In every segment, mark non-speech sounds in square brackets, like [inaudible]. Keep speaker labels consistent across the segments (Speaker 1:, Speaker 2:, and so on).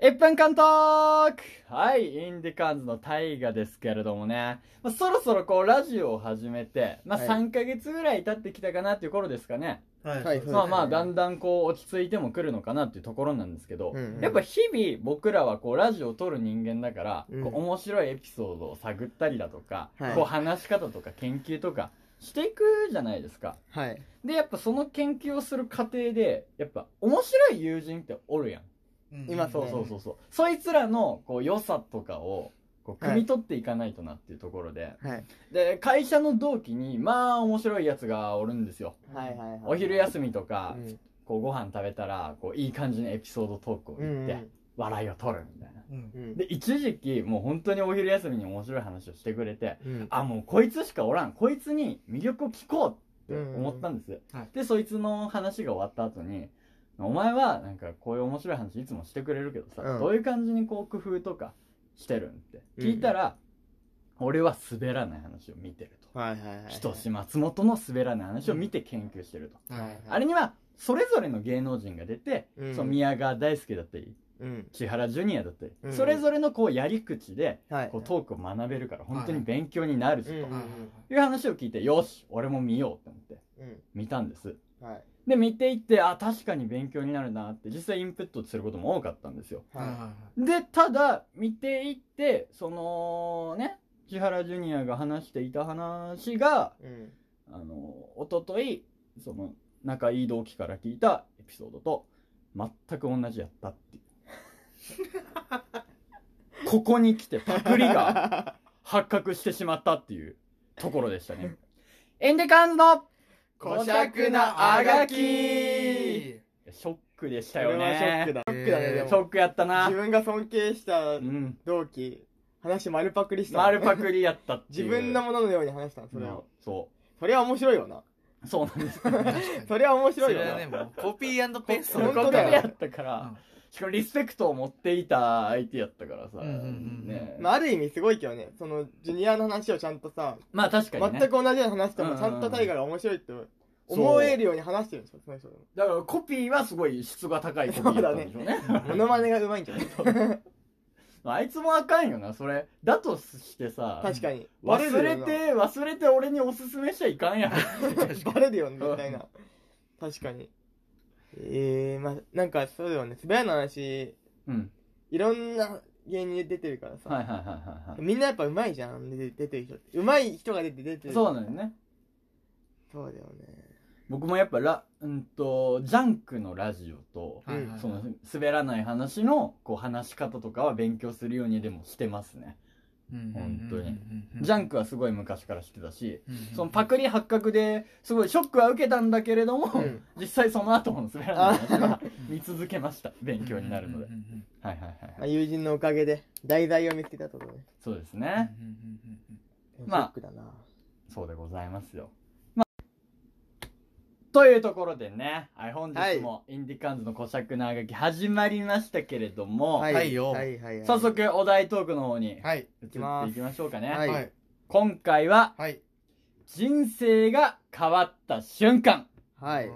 Speaker 1: 1分間トークはい、インディカンズの大河ですけれどもね、まあ、そろそろこうラジオを始めて、まあ、
Speaker 2: はい
Speaker 1: 3ヶ月ぐらい経ってきたかなっていう頃ですかね。
Speaker 3: はい
Speaker 1: まあまあ、
Speaker 2: ね
Speaker 1: だんだんこう落ち着いても来るのかなっていうところなんですけど、
Speaker 2: うんうん
Speaker 1: やっぱ日々僕らはこうラジオを撮る人間だから、
Speaker 2: うん
Speaker 1: こう面白いエピソードを探ったりだとか、
Speaker 2: はい
Speaker 1: こう話し方とか研究とかしていくじゃないですか。
Speaker 2: はい。
Speaker 1: で、やっぱその研究をする過程で、やっぱ面白い友人っておるやん。
Speaker 2: 今
Speaker 1: そうそうそうそう。そいつらのこう良さとかをこう
Speaker 2: はい
Speaker 1: 汲み取っていかないとなっていうところで、
Speaker 2: はい。
Speaker 1: で、会社の同期に、まあ面白いやつがおるんですよ。
Speaker 2: はいはいはい。
Speaker 1: お昼休みとか、
Speaker 2: うん
Speaker 1: こうご飯食べたら、こういい感じのエピソードトークを言って、
Speaker 2: うん
Speaker 1: 笑いを取るみたいな。
Speaker 3: うん
Speaker 2: うん。
Speaker 1: で、一時期もう本当にお昼休みに面白い話をしてくれて、
Speaker 2: うん。
Speaker 1: あ、もうこいつしかおらん。こいつに魅力を聞こうって思ったんです。
Speaker 3: はい
Speaker 1: で、そいつの話が終わった後に、お前はなんかこういう面白い話いつもしてくれるけどさ、
Speaker 2: うん
Speaker 1: どういう感じにこう工夫とかしてるんって聞いたら、俺は滑らない話を見てると。
Speaker 2: はいはいはい。
Speaker 1: 人志松本の滑らない話を見て研究してると。
Speaker 2: はいはい。
Speaker 1: あれには、それぞれの芸能人が出て、
Speaker 2: うん
Speaker 1: その宮川大輔だったり、
Speaker 2: うん。
Speaker 1: 千原ジュニアだったり、
Speaker 2: うん
Speaker 1: それぞれのこうやり口で、
Speaker 2: はい。
Speaker 1: こうトークを学べるから本当に勉強になるし、
Speaker 2: うん
Speaker 1: と
Speaker 2: うん
Speaker 1: いう話を聞いて、よし、俺も見ようって思って
Speaker 2: うん。
Speaker 1: 見たんです。
Speaker 2: はい。
Speaker 1: で、見ていって、あ、確かに勉強になるなって、実際インプットすることも多かったんですよ。
Speaker 2: は
Speaker 1: で、ただ、見ていって、そのね、千原ジュニアが話していた話が、
Speaker 2: い。うん。
Speaker 1: あの、おととい、その、仲いい同期から聞いたエピソードと、全く同じやったっていう。[laughs] ここに来てパクリが発覚してしまったっていうところでしたね。[laughs] エンデカンズの
Speaker 2: 小尺なあがき
Speaker 1: ショックでしたよ
Speaker 2: これはショック
Speaker 1: ね。
Speaker 2: だ。ショックだね、でも。
Speaker 1: ショックやったな
Speaker 2: 自。分が尊敬した
Speaker 1: うん。
Speaker 2: 同期、話丸パクリしたの。
Speaker 1: 丸パクリやったっていう。
Speaker 2: 自分のもののように話したの、それを。
Speaker 1: そ
Speaker 2: それは面白いよな。
Speaker 1: う。そうなんです。[laughs]
Speaker 2: それは面
Speaker 3: そ
Speaker 2: 白いよな。
Speaker 3: れはねもうコピーペースト
Speaker 2: 本
Speaker 1: ここ
Speaker 2: 当だよ
Speaker 1: やったから、しかもリスペクトを持っていた相手やったからさ。
Speaker 3: うんうんうん
Speaker 1: ね
Speaker 2: まあ、ある意味すごいけどね、その、ジュニアの話をちゃんとさ、
Speaker 1: まあ確かにね。
Speaker 2: 全く同じような話しても、ちゃんとタイガーが面白いって思えるように話してるんですよ、その人でも。
Speaker 1: だからコピーはすごい質が高いコピーだったんでしょうね。[laughs]
Speaker 2: モノマネがうまいんじゃない？[laughs]
Speaker 1: あいつもあかんよな、それ。だとしてさ、
Speaker 2: 確かに。
Speaker 1: 忘れ
Speaker 2: バ
Speaker 1: て、忘れて俺におすすめしちゃいかんやん。[laughs]
Speaker 2: バレるよね、絶対な。確かに。ええー、まあ、なんかそうだよね、滑らの話、
Speaker 1: うん。
Speaker 2: いろんな芸人出てるからさ、
Speaker 1: はいはいはいはいはい。
Speaker 2: みんなやっぱうまいじゃん、出て出てる人って。うまい人が出て出てる。
Speaker 1: そうなのよね。
Speaker 2: そうだよね。
Speaker 1: 僕もやっぱラ、うんと、ジャンクのラジオと、
Speaker 3: はいはいはい
Speaker 1: その滑らない話のこう話し方とかは勉強するようにでもしてますね。
Speaker 3: うん
Speaker 1: 本当に
Speaker 3: うん
Speaker 1: ジャンクはすごい昔から知ってたし、
Speaker 3: うん
Speaker 1: そのパクリ発覚ですごいショックは受けたんだけれども、
Speaker 2: うん
Speaker 1: 実際その後も滑らない話は [laughs] 見続けました。勉強になるので。
Speaker 2: 友人のおかげで、題材を見つけたところね。
Speaker 1: そうです
Speaker 3: うん
Speaker 1: ね。まあ。そうでございますよ。まあ、というところでね、はい、本日もインディカンズの小尺なあがき始まりましたけれども、
Speaker 2: はい。
Speaker 3: はいよ。
Speaker 2: はいはいはい。
Speaker 1: 早速お題トークの方に移
Speaker 3: はい
Speaker 1: っていきましょうかね。
Speaker 2: はい。
Speaker 3: はい。
Speaker 1: 今回は
Speaker 3: はい。
Speaker 1: 人生が変わった瞬間。
Speaker 2: はい。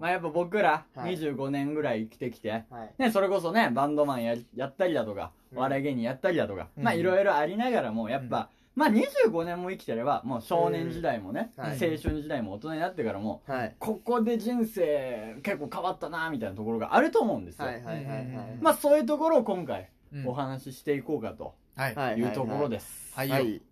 Speaker 1: まあやっぱ僕ら
Speaker 2: はい。
Speaker 1: 25年ぐらい生きてきて、
Speaker 2: はい。
Speaker 1: ね、それこそね、バンドマンややったりだとか、
Speaker 2: うん
Speaker 1: お笑い芸人やったりだとか、
Speaker 3: うん。
Speaker 1: まあいろいろありながらも、やっぱ、まあ25年も生きてれば、もう少年時代もね、
Speaker 2: うんはい
Speaker 1: 青春時代も大人になってからも、
Speaker 2: はい。
Speaker 1: ここで人生結構変わったなみたいなところがあると思うんですよ。
Speaker 2: はいはいはいはい。
Speaker 1: まあそういうところを今回
Speaker 3: うん
Speaker 1: お話ししていこうかと
Speaker 3: はい
Speaker 1: うところです。
Speaker 3: はいよ
Speaker 2: はい。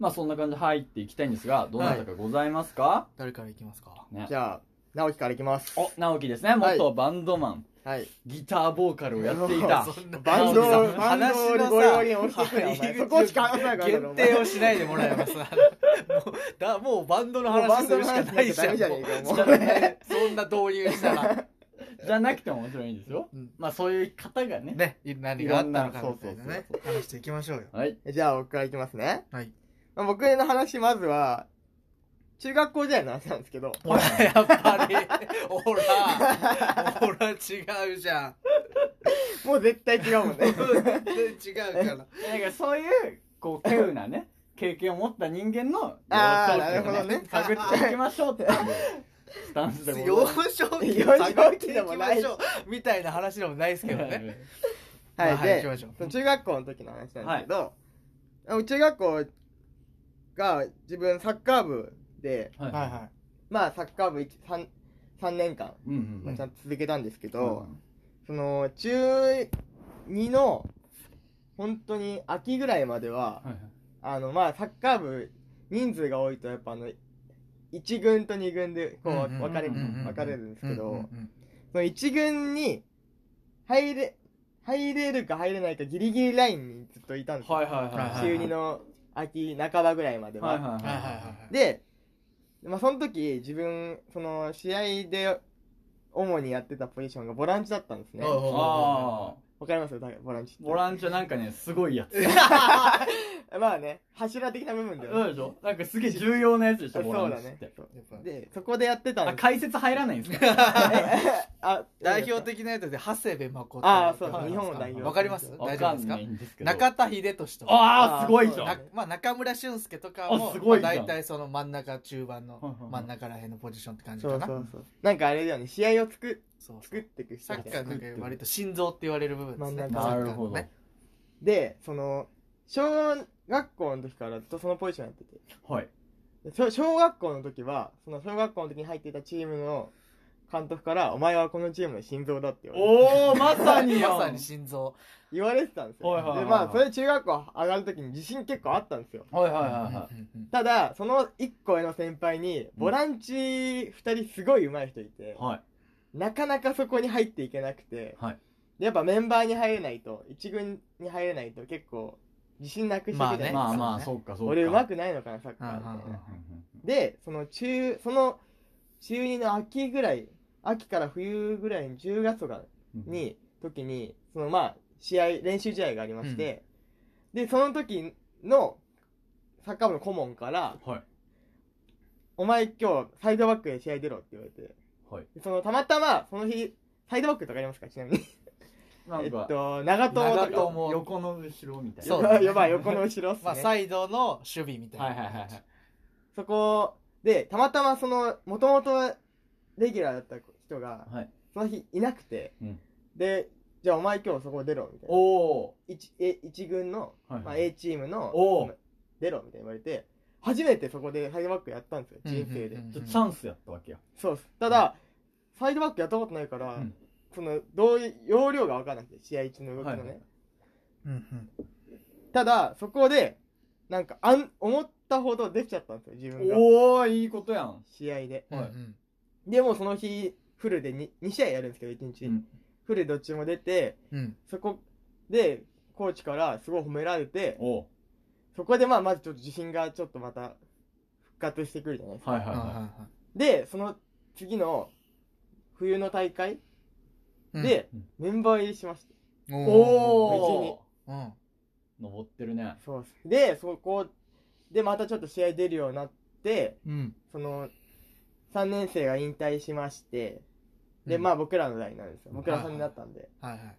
Speaker 1: まあそんな感じで入っていきたいんですが、どなたかございますか、
Speaker 3: 誰からいきますか？
Speaker 1: ね
Speaker 2: じ。ゃあ、直樹からいきます。
Speaker 1: お、直樹ですね。
Speaker 2: はい
Speaker 1: 元バンドマン、
Speaker 2: はい。
Speaker 1: ギターボーカルをやっていた。[laughs]
Speaker 3: そんな
Speaker 2: バンド
Speaker 3: 直樹さん
Speaker 2: バンド
Speaker 3: 話のさ
Speaker 2: ゴリゴリに押してくれよお前そこしか話さないからだろ
Speaker 3: 限定をしないでもらえます [laughs] もうだもうバンドの話するしかないじゃん
Speaker 2: じゃねえかもう
Speaker 3: そんな導入したら [laughs]
Speaker 1: じゃなくても面白いんですよ。
Speaker 3: うん
Speaker 1: まあそういう方がね。
Speaker 3: ね何があったのかみたいなね
Speaker 1: そう
Speaker 3: 話していきましょうよ
Speaker 1: はい。
Speaker 2: じゃあ、僕からいきますね。
Speaker 3: はい
Speaker 2: まあ僕の話、まずは、中学校時代の話なんですけど、[laughs]
Speaker 3: ほらやっぱり。ほら。ほら違うじゃん。
Speaker 2: もう絶対違うもんね。
Speaker 3: 全然違うから。[laughs]
Speaker 1: なんかそういう、こう、稀有なね、[laughs] 経験を持った人間の、
Speaker 2: あー
Speaker 1: 幼少期を
Speaker 2: なるほどね。
Speaker 1: 探っていきましょうって。スタンスでござい。
Speaker 3: 幼少期
Speaker 2: 幼少期
Speaker 3: 探ってい
Speaker 2: でもない
Speaker 3: きましょうみたいな話でもないですけどね。
Speaker 2: はい、
Speaker 3: 行
Speaker 2: で
Speaker 3: きましょう。
Speaker 2: その中学校の時の話なんですけど、中学校が自分サッカー部で
Speaker 1: はい
Speaker 3: はい。は
Speaker 2: まあサッカー部 3, 3年間、
Speaker 1: うんうん
Speaker 2: まあ、ちゃんと続けたんですけど、
Speaker 1: うん
Speaker 2: その中2の本当に秋ぐらいまでは、
Speaker 1: はいはい。
Speaker 2: あのまあサッカー部人数が多いとやっぱあの1軍と2軍でこう
Speaker 3: うんうん
Speaker 2: 分かれ
Speaker 1: うんうんうん。
Speaker 2: 分かれるんですけど
Speaker 3: うんうんうん
Speaker 2: その1軍に入れ入れるか入れないかギリギリラインにずっといたんですよ。
Speaker 1: はいはいはい
Speaker 3: はい
Speaker 2: 中2の秋半ばぐらいまでは、
Speaker 1: はいはいはい。
Speaker 2: で、まあ、その時自分その試合で主にやってたポジションがボランチだったんですね。
Speaker 3: おうおうおう
Speaker 1: あ
Speaker 2: わかります？だからボランチって。
Speaker 1: あボランチはなんかねすごいやつ [laughs]
Speaker 2: まあね柱的な部分ではね。
Speaker 1: そうでしょ？なんかすげえ重要なやつでしょ
Speaker 2: そう
Speaker 1: ボラン
Speaker 2: だね
Speaker 1: チって。
Speaker 2: そう
Speaker 3: やっぱ
Speaker 2: でそこでやってたんです
Speaker 1: あ解説入らないんですか？[laughs]
Speaker 2: あ
Speaker 3: 代表的なやつで長谷部誠
Speaker 2: あーそう。
Speaker 1: そう
Speaker 3: 日本
Speaker 2: 日本代表。
Speaker 3: わかります？
Speaker 1: わ
Speaker 3: 大丈夫ですか？
Speaker 1: かんないんですけど。
Speaker 3: 中田英寿とか。
Speaker 1: ああすごいじゃ
Speaker 2: そうん。
Speaker 3: なまあ、中村俊輔とかも
Speaker 1: あすごいじゃん。
Speaker 3: まあ、大体その真ん中中盤の
Speaker 1: はいはいはい
Speaker 3: 真ん中らへんのポジションって感じ
Speaker 2: そう
Speaker 3: かな。
Speaker 2: そうそうなんかあれだよね。試合を作
Speaker 3: そう
Speaker 2: 作っていく人
Speaker 3: サッカ
Speaker 2: みたいな。
Speaker 3: ーなんか割と心臓って言われる部分ですね。
Speaker 2: 真ん中
Speaker 3: サッカーの
Speaker 1: な。るほど。
Speaker 3: ね
Speaker 2: でその小学校の時からずっとそのポジションやってて。
Speaker 1: はい。
Speaker 2: で小小学校の時はその小学校の時に入っていたチームの監督から「お前はこのチームの心臓だ」って言われて。
Speaker 1: おおまさに [laughs]
Speaker 3: まさに心臓。
Speaker 2: 言われてたんですよ、
Speaker 1: はいはいはい。はい
Speaker 2: でまあそれ中学校上がる時に自信結構あったんですよ。
Speaker 1: はいはいはいは
Speaker 2: ただその1個上の先輩にボランチ2人すごい上手い人いて
Speaker 1: い、はい。
Speaker 2: なかなかそこに入っていけなくて
Speaker 1: はい。
Speaker 2: でやっぱメンバーに入れないと1軍に入れないと結構自信なくしてくじゃないですか、
Speaker 3: まあね。
Speaker 1: まあまあそうかそうか。
Speaker 2: 俺上手くないのかなサッカーみたい
Speaker 3: うんうんうん
Speaker 2: なでその中その中2の秋ぐらい秋から冬ぐらいに10月とかに時にそのまあ試合練習試合がありまして、でその時のサッカー部の顧問から
Speaker 1: はい「
Speaker 2: お前今日サイドバックで試合出ろ」って言われて。
Speaker 1: はい。
Speaker 2: でそのたまたまその日サイドバックってわかりますかちなみに
Speaker 1: なんか
Speaker 2: と長友
Speaker 3: 長
Speaker 2: とか
Speaker 3: 友。
Speaker 1: 横の後ろみたいな。
Speaker 3: そう [laughs]
Speaker 2: やばい横の後ろっすね、
Speaker 3: まあサイドの守備みたいな。
Speaker 1: はいはいはいはい。
Speaker 2: そこでたまたまそのもともとレギュラーだった人が
Speaker 1: はい。
Speaker 2: その日いなくて、
Speaker 1: うん。
Speaker 2: でじゃあお前今日そこ出ろみたいな。
Speaker 1: おお
Speaker 2: 一え一軍の、
Speaker 1: はいはい。
Speaker 2: まあ、A チームの出ろみたいに言われて初めてそこでサイドバックやったんですよ人生で、
Speaker 3: うんうんうん
Speaker 1: チャンスやったわけや。
Speaker 2: そうっす。ただ、サイドバックやったことないから、
Speaker 1: うん
Speaker 2: そのどういう要領が分からなくて試合中の動きのね、
Speaker 1: はいはい。
Speaker 3: うんうん。
Speaker 2: ただそこでなんかあん思ったほどできちゃったんですよ自分が。
Speaker 1: おおいいことやん。
Speaker 2: 試合で。
Speaker 1: はい。
Speaker 3: うん
Speaker 2: でもその日フルで 2, 2試合やるんですけど1日、
Speaker 1: うん。
Speaker 2: フルどっちも出て
Speaker 3: うん。
Speaker 2: そこでコーチからすごい褒められてそこでまあまずちょっと自信がちょっとまた復活してくるじゃないですか、
Speaker 1: はいはいは
Speaker 3: はい。は
Speaker 2: でその次の冬の大会でメンバー入りしました、
Speaker 1: おお
Speaker 3: うん。
Speaker 1: 登ってるね。
Speaker 2: そうっす。でそこでまたちょっと試合出るようになって
Speaker 3: うん。
Speaker 2: その3年生が引退しましてで、
Speaker 3: うん。
Speaker 2: まあ僕らの代なんですよ。僕ら
Speaker 3: はい
Speaker 2: 3になったんで、
Speaker 3: はいはい。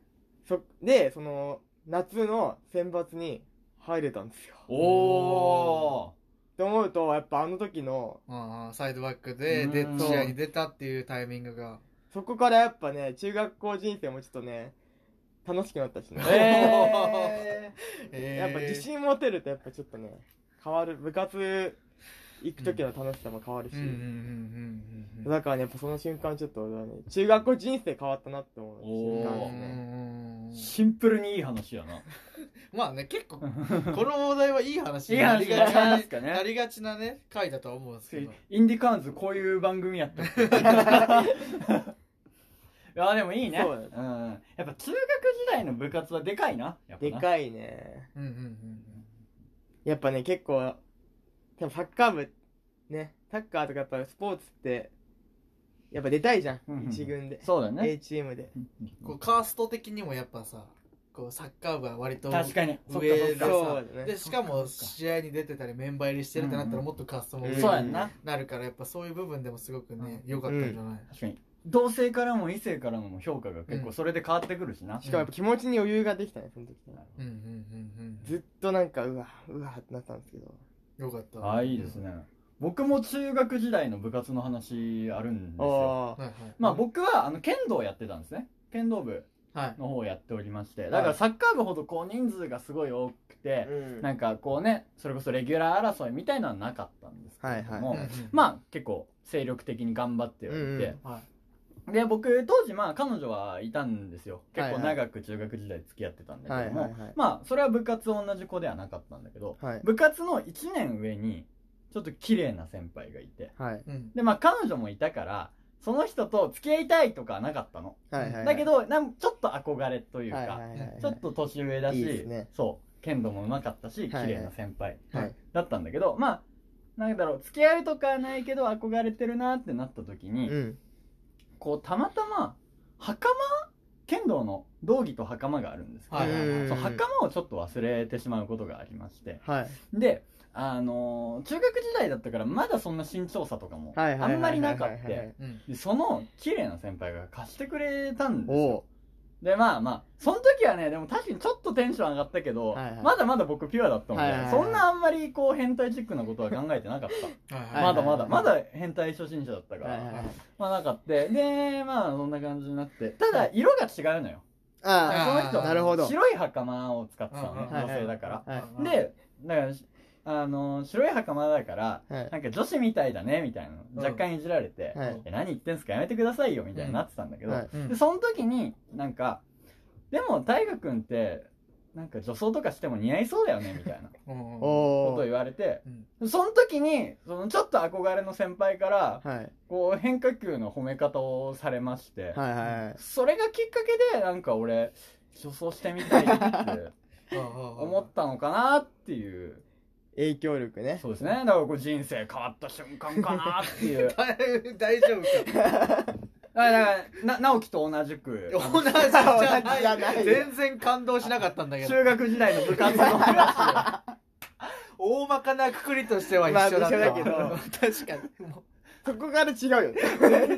Speaker 2: そでその夏の選抜に入れたんですよ。
Speaker 1: おお
Speaker 2: って思うとやっぱあの時の
Speaker 3: うんうん。サイドバックでで
Speaker 1: うん。
Speaker 3: 試合に出たっていうタイミングが
Speaker 2: そこからやっぱね中学校人生もちょっとね楽しくなったしね、
Speaker 1: え
Speaker 3: え [laughs] ー。
Speaker 2: やっぱ自信持てるとやっぱちょっとね変わる。部活行く時の楽しさも変わるし、だからねやっぱその瞬間ちょっと俺はね中学校人生変わったなって思う。瞬間
Speaker 3: うん
Speaker 2: ですね。
Speaker 1: シンプルにいい話やな。[laughs]
Speaker 3: まあね結構 [laughs] この話題はいい話になりがち
Speaker 1: になね。
Speaker 3: なりがちなね回だとは思うんですけど。
Speaker 1: インディカーンズこういう番組やったっけいやでもいいね。
Speaker 2: そうだ
Speaker 1: ん、やっぱ中学時代の部活はでかいな。やっぱな。
Speaker 2: でかいね。
Speaker 3: うんうんうん
Speaker 2: やっぱね結構でもサッカー部ねサッカーとかやっぱスポーツってやっぱ出たいじゃん、
Speaker 1: うんうん
Speaker 2: 一軍で、
Speaker 1: そうだね。
Speaker 2: A チームで。
Speaker 3: こうカースト的にもやっぱさこうサッカー部は割と
Speaker 1: 確かに。そっかそっか。
Speaker 2: そうね。
Speaker 3: でしかも試合に出てたりメンバー入りしてるってなった
Speaker 1: うんうん
Speaker 3: らもっとカーストも
Speaker 2: うん。
Speaker 3: 上に
Speaker 1: そうやんな。
Speaker 3: なるからやっぱそういう部分でもすごくね
Speaker 1: うん。
Speaker 3: 良かったんじゃない？
Speaker 1: 確かに同性からも異性からも評価が結構それで変わってくるしな、
Speaker 2: しかもやっぱ気持ちに余裕ができたねその時ね。
Speaker 3: うんうんうんうん。
Speaker 2: ずっとなんかうわうわってなったんですけど。
Speaker 3: よかった。
Speaker 1: ああいいですね。僕も中学時代の部活の話あるんですよ。
Speaker 2: おー。
Speaker 3: はいはい。
Speaker 1: まあ僕はあの剣道をやってたんですね。剣道部
Speaker 3: はい。
Speaker 1: の方をやっておりまして。だからサッカー部ほどこう人数がすごい多くて
Speaker 2: うん。
Speaker 1: なんかこうねそれこそレギュラー争いみたいなのはなかったんですけれども、
Speaker 2: はいはい。
Speaker 1: まあ結構精力的に頑張っておいて、
Speaker 2: うんうん。
Speaker 3: はい
Speaker 1: で僕当時まあ彼女はいたんですよ。結構長く中学時代付き合ってたんだけども、
Speaker 2: はいはいはい。
Speaker 1: まあそれは部活同じ子ではなかったんだけど
Speaker 2: はい。
Speaker 1: 部活の1年上にちょっと綺麗な先輩がいて
Speaker 2: はい。
Speaker 3: うん。
Speaker 1: でまあ彼女もいたからその人と付き合いたいとかはなかったの、
Speaker 2: はいはい
Speaker 1: だけどなんちょっと憧れというか、
Speaker 2: はいはいはいはい。
Speaker 1: ちょっと年上だし
Speaker 2: ね。
Speaker 1: そう剣道も上手かったし綺麗な先輩
Speaker 2: はい。
Speaker 1: だったんだけど、まあなんだろう付き合いとかはないけど憧れてるなってなった時に、
Speaker 2: うん
Speaker 1: こうたまたま袴？剣道の道着と袴があるんですけど、
Speaker 3: はいはいはい
Speaker 2: うん
Speaker 1: そう袴をちょっと忘れてしまうことがありまして。
Speaker 2: はい。
Speaker 1: であのー中学時代だったからまだそんな身長差とかもあんまりなかっ
Speaker 2: はいはいはい。
Speaker 1: て
Speaker 3: うん。
Speaker 1: でその綺麗な先輩が貸してくれたんです
Speaker 2: お
Speaker 1: よでまあまあその時はねでも確かにちょっとテンション上がったけど、
Speaker 2: はいはい。
Speaker 1: まだまだ僕ピュアだったので、
Speaker 2: はいはいはい。
Speaker 1: そんなあんまりこう変態チックなことは考えてなかった。まだまだ。まだ変態初心者だったから、
Speaker 2: はいはいはい。
Speaker 1: まあなかったでまあそんな感じになって。ただ色が違うのよ。
Speaker 2: あ
Speaker 1: その人
Speaker 2: なるほど。
Speaker 1: 白い袴を使ってたのね。
Speaker 3: うん
Speaker 1: 女性だから。でだからあの白い袴だから
Speaker 2: はい。
Speaker 1: なんか女子みたいだねみたいなの若干いじられて「
Speaker 2: はい。
Speaker 1: え何言ってんすか？やめてくださいよ」みたいになってたんだけど、
Speaker 2: はい
Speaker 3: うん。
Speaker 1: でその時になんか「でも大河君ってなんか女装とかしても似合いそうだよね」みたいなことを言われて
Speaker 3: うん。
Speaker 1: その時にそのちょっと憧れの先輩から
Speaker 2: はい。
Speaker 1: こう変化球の褒め方をされまして、
Speaker 2: はいはいはい。
Speaker 1: それがきっかけでなんか俺女装してみたいって思 [laughs]
Speaker 3: 思
Speaker 1: ったのかなっていう
Speaker 2: 影響力ね。
Speaker 1: そうですね。だからこう人生変わった瞬間かなっていう。だ [laughs] か
Speaker 3: 大丈夫か。[laughs]
Speaker 1: らな直樹と同じく。
Speaker 3: 同じじゃ
Speaker 2: 同じじゃ
Speaker 3: な
Speaker 2: ない。い
Speaker 3: 全然感動しなかったんだけど。
Speaker 1: 中学時代の部活の話
Speaker 3: 大まかなくくりとしては一緒だった。わ
Speaker 2: まあ一緒だけど
Speaker 3: 確かに。もう
Speaker 2: そこから違うよね。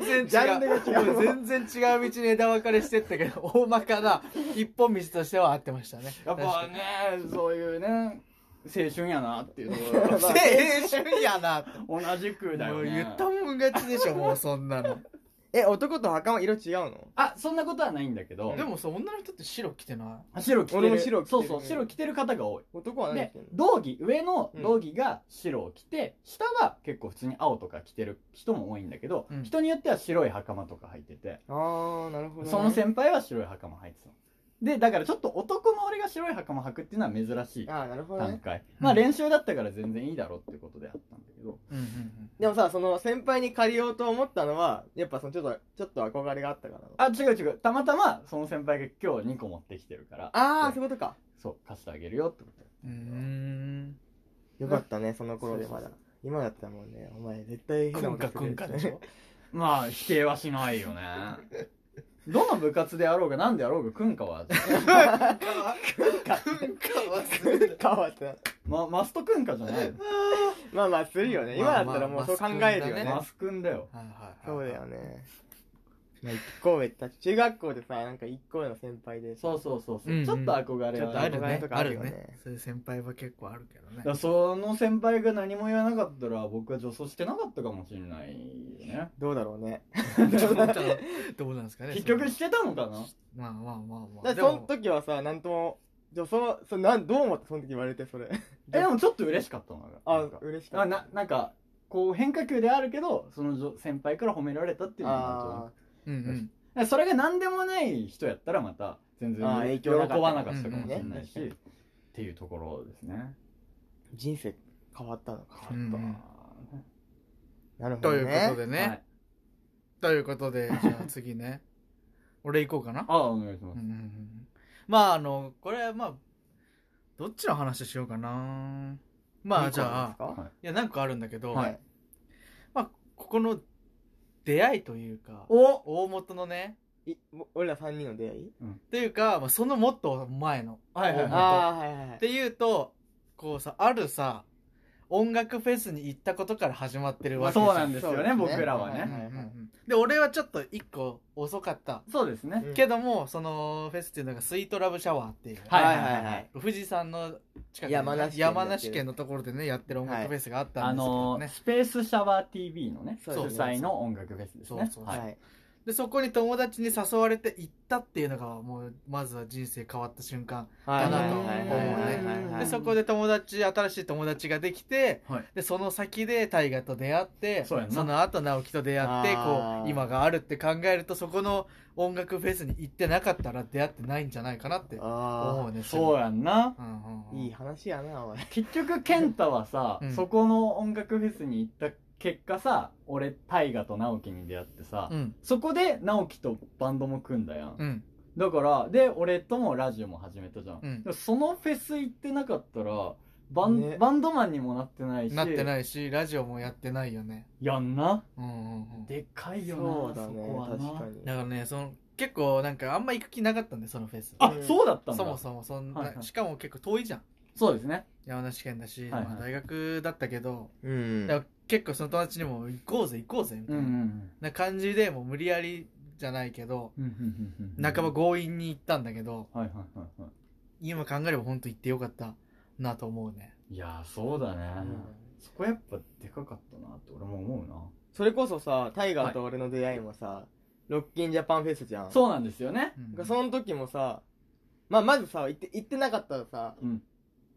Speaker 3: 全然違う。
Speaker 2: ジャンルが違う。
Speaker 3: も全然違う道に枝分かれしてったけど大まかな一本道としては合ってましたね。
Speaker 1: やっぱねそういうね青春やなっていうところ。[laughs] [laughs]
Speaker 3: 青春やな。
Speaker 1: 同じくだよね。
Speaker 3: もう言ったもん勝ちでしょもうそんなの。
Speaker 2: え男と袴色違うの？
Speaker 1: あそんなことはないんだけど。
Speaker 3: でもさ女の人って白着てない？
Speaker 1: 白着てる。
Speaker 2: 俺も白着てる。
Speaker 1: そうそう白着てる方が多い。
Speaker 2: 男は何
Speaker 1: で
Speaker 2: 着てんの？
Speaker 1: 道着上の
Speaker 2: うん。
Speaker 1: 道着が白を着て、下は結構普通に青とか着てる人も多いんだけど、
Speaker 3: うん。
Speaker 1: 人によっては白い袴とか履いてて、
Speaker 2: ああなるほどね。
Speaker 1: その先輩は白い袴履いてたのでだからちょっと男の俺が白い袴履くっていうのは珍しい
Speaker 2: ああなるほどね。
Speaker 1: 段階、まあ練習だったから全然いいだろうってことであったんだけど。
Speaker 3: うんうん
Speaker 2: でもさその先輩に借りようと思ったのはやっぱそのちょっとちょっと憧れがあったから
Speaker 1: あ違う違う。たまたまその先輩が今日2個持ってきてるから。
Speaker 2: ああ
Speaker 1: で
Speaker 2: そういうことか。
Speaker 1: そう貸してあげるよってこと
Speaker 3: うんうん。
Speaker 2: よかったねその頃でまだ。
Speaker 1: そうそう
Speaker 2: 今だったらもうねお前絶対変な
Speaker 3: くんかくんかでしょ？
Speaker 1: まあ否定はしないよねどの部活であろうが何であろうが君かは
Speaker 2: 変わった
Speaker 1: ま、マスト君かじゃない
Speaker 2: まあまあするよね。今だったらもうそう考えるよね。
Speaker 1: マス君だよ。
Speaker 3: はいはいはい。
Speaker 2: そうだよねまあ一個上って中学校でさなんか一個上の先輩で
Speaker 1: そうそうそうそう、
Speaker 3: うんうん。
Speaker 1: ちょっと憧れは
Speaker 3: ちょっとある
Speaker 2: 憧れ
Speaker 3: ね
Speaker 2: とかあるよね。
Speaker 3: あるね。そういう先輩は結構あるけどね。
Speaker 1: だからその先輩が何も言わなかったら僕は女装してなかったかもしれないよね。
Speaker 2: どうだろうね。
Speaker 3: どうなんですかね [laughs]
Speaker 1: 結局してたのかな？
Speaker 3: まあまあまあまあ。
Speaker 2: その時はさなんとも女装そなんどう思った？その時言われてそれ。
Speaker 1: え [laughs] でもちょっと嬉しかったのが
Speaker 2: あ
Speaker 1: なんか。
Speaker 2: 嬉しかった。
Speaker 1: あななんかこう変化球であるけどその女先輩から褒められたっていうのが
Speaker 2: あ
Speaker 3: うんうん。
Speaker 1: それが何でもない人やったらまた全然
Speaker 2: 影
Speaker 1: 喜
Speaker 2: 響なかった
Speaker 1: ばなかったかもしれない
Speaker 2: うん
Speaker 1: し、っていうところですね。
Speaker 2: ー人生変わったのか
Speaker 3: うんうん。
Speaker 2: なるほ
Speaker 3: という
Speaker 2: どね
Speaker 3: ことでね、
Speaker 1: はい。
Speaker 3: ということでじゃあ次ね。[laughs] 俺行こうかな。
Speaker 1: あお願いします、
Speaker 3: うんうんうん。まああのこれはまあどっちの話しようかな。まあじゃあ
Speaker 1: い
Speaker 3: いやなんかあるんだけど、
Speaker 2: はい。
Speaker 3: まあここの出会いというか
Speaker 1: お。
Speaker 3: 大元のね
Speaker 2: いも俺ら三人の出会い？
Speaker 3: っていうか、まあ、そのもっと前の
Speaker 1: はいはいはい。
Speaker 2: はいはいはい。
Speaker 3: っていうとこうさあるさ音楽フェスに行ったことから始まってるわけ
Speaker 1: そうなんですよね
Speaker 2: そうですね。
Speaker 1: 僕らはね
Speaker 3: で俺はちょっと一個遅かった。
Speaker 1: そうですね。
Speaker 2: うん。
Speaker 3: けどもそのフェスっていうのがスイートラブシャワーっていう、
Speaker 1: はい
Speaker 2: はいはい。はい
Speaker 3: 富士山の近くに
Speaker 2: 山梨県でやってる。
Speaker 3: 山梨県のところでねやってる音楽フェスがあった
Speaker 1: あ
Speaker 3: んですけど
Speaker 1: の
Speaker 3: ね、
Speaker 1: スペースシャワー TV のね主
Speaker 2: そうですね
Speaker 1: 催の音楽フェスですね。
Speaker 3: そうそう
Speaker 1: はい
Speaker 2: はい
Speaker 3: でそこに友達に誘われて行ったっていうのがもうまずは人生変わった瞬間
Speaker 2: はい
Speaker 3: だなと思うね。でそこで友達新しい友達ができて
Speaker 1: はい。
Speaker 3: でその先で大河と出会って
Speaker 1: そ
Speaker 3: の後直樹と出会ってこう今があるって考えるとそこの音楽フェスに行ってなかったら出会ってないんじゃないかなって思
Speaker 2: あ
Speaker 3: うね
Speaker 1: そうやんな。
Speaker 3: うんうん
Speaker 2: あ
Speaker 3: うん。
Speaker 2: いい話やなおい。
Speaker 1: 結局健太はさ、
Speaker 3: うん。
Speaker 1: そこの音楽フェスに行った結果さ俺大河と直樹に出会ってさ、
Speaker 3: うん。
Speaker 1: そこで直樹とバンドも組んだやん、
Speaker 3: うん。
Speaker 1: だからで俺ともラジオも始めたじゃん、
Speaker 3: うん。
Speaker 1: そのフェス行ってなかったらバン,、
Speaker 2: ね。
Speaker 1: バンドマンにもなってないし。
Speaker 3: なってないしラジオもやってないよね。
Speaker 1: やんな？
Speaker 3: うんうんうん。
Speaker 1: でかいよな
Speaker 2: そうだね
Speaker 1: そこはな。
Speaker 2: 確かに。
Speaker 3: だからねその結構なんかあんま行く気なかったんでそのフェス。
Speaker 1: あ、
Speaker 2: うん。
Speaker 1: そうだったんだ。
Speaker 3: そもそもそんな、
Speaker 1: はいはい。
Speaker 3: しかも結構遠いじゃん。
Speaker 1: そうですね。
Speaker 3: 山梨県だし、
Speaker 1: はいはい。
Speaker 3: まあ、大学だったけど、
Speaker 2: うん
Speaker 3: 結構その友達にも行こうぜ行こうぜみたいな,、感じでもう無理やりじゃないけど半ば強引に行ったんだけど
Speaker 1: はいはいはいは
Speaker 3: 今考えれば本当行ってよかったなと思うね。
Speaker 1: いいやーそうだね、
Speaker 2: うん。
Speaker 1: そこやっぱでかかったなって俺も思うな。
Speaker 2: それこそさタイガーと俺の出会いもさロッキンジャパンフェスじゃん。
Speaker 1: そうなんですよね。
Speaker 3: うん。
Speaker 2: その時もさまあまずさ行って行ってなかったらさ
Speaker 1: うん。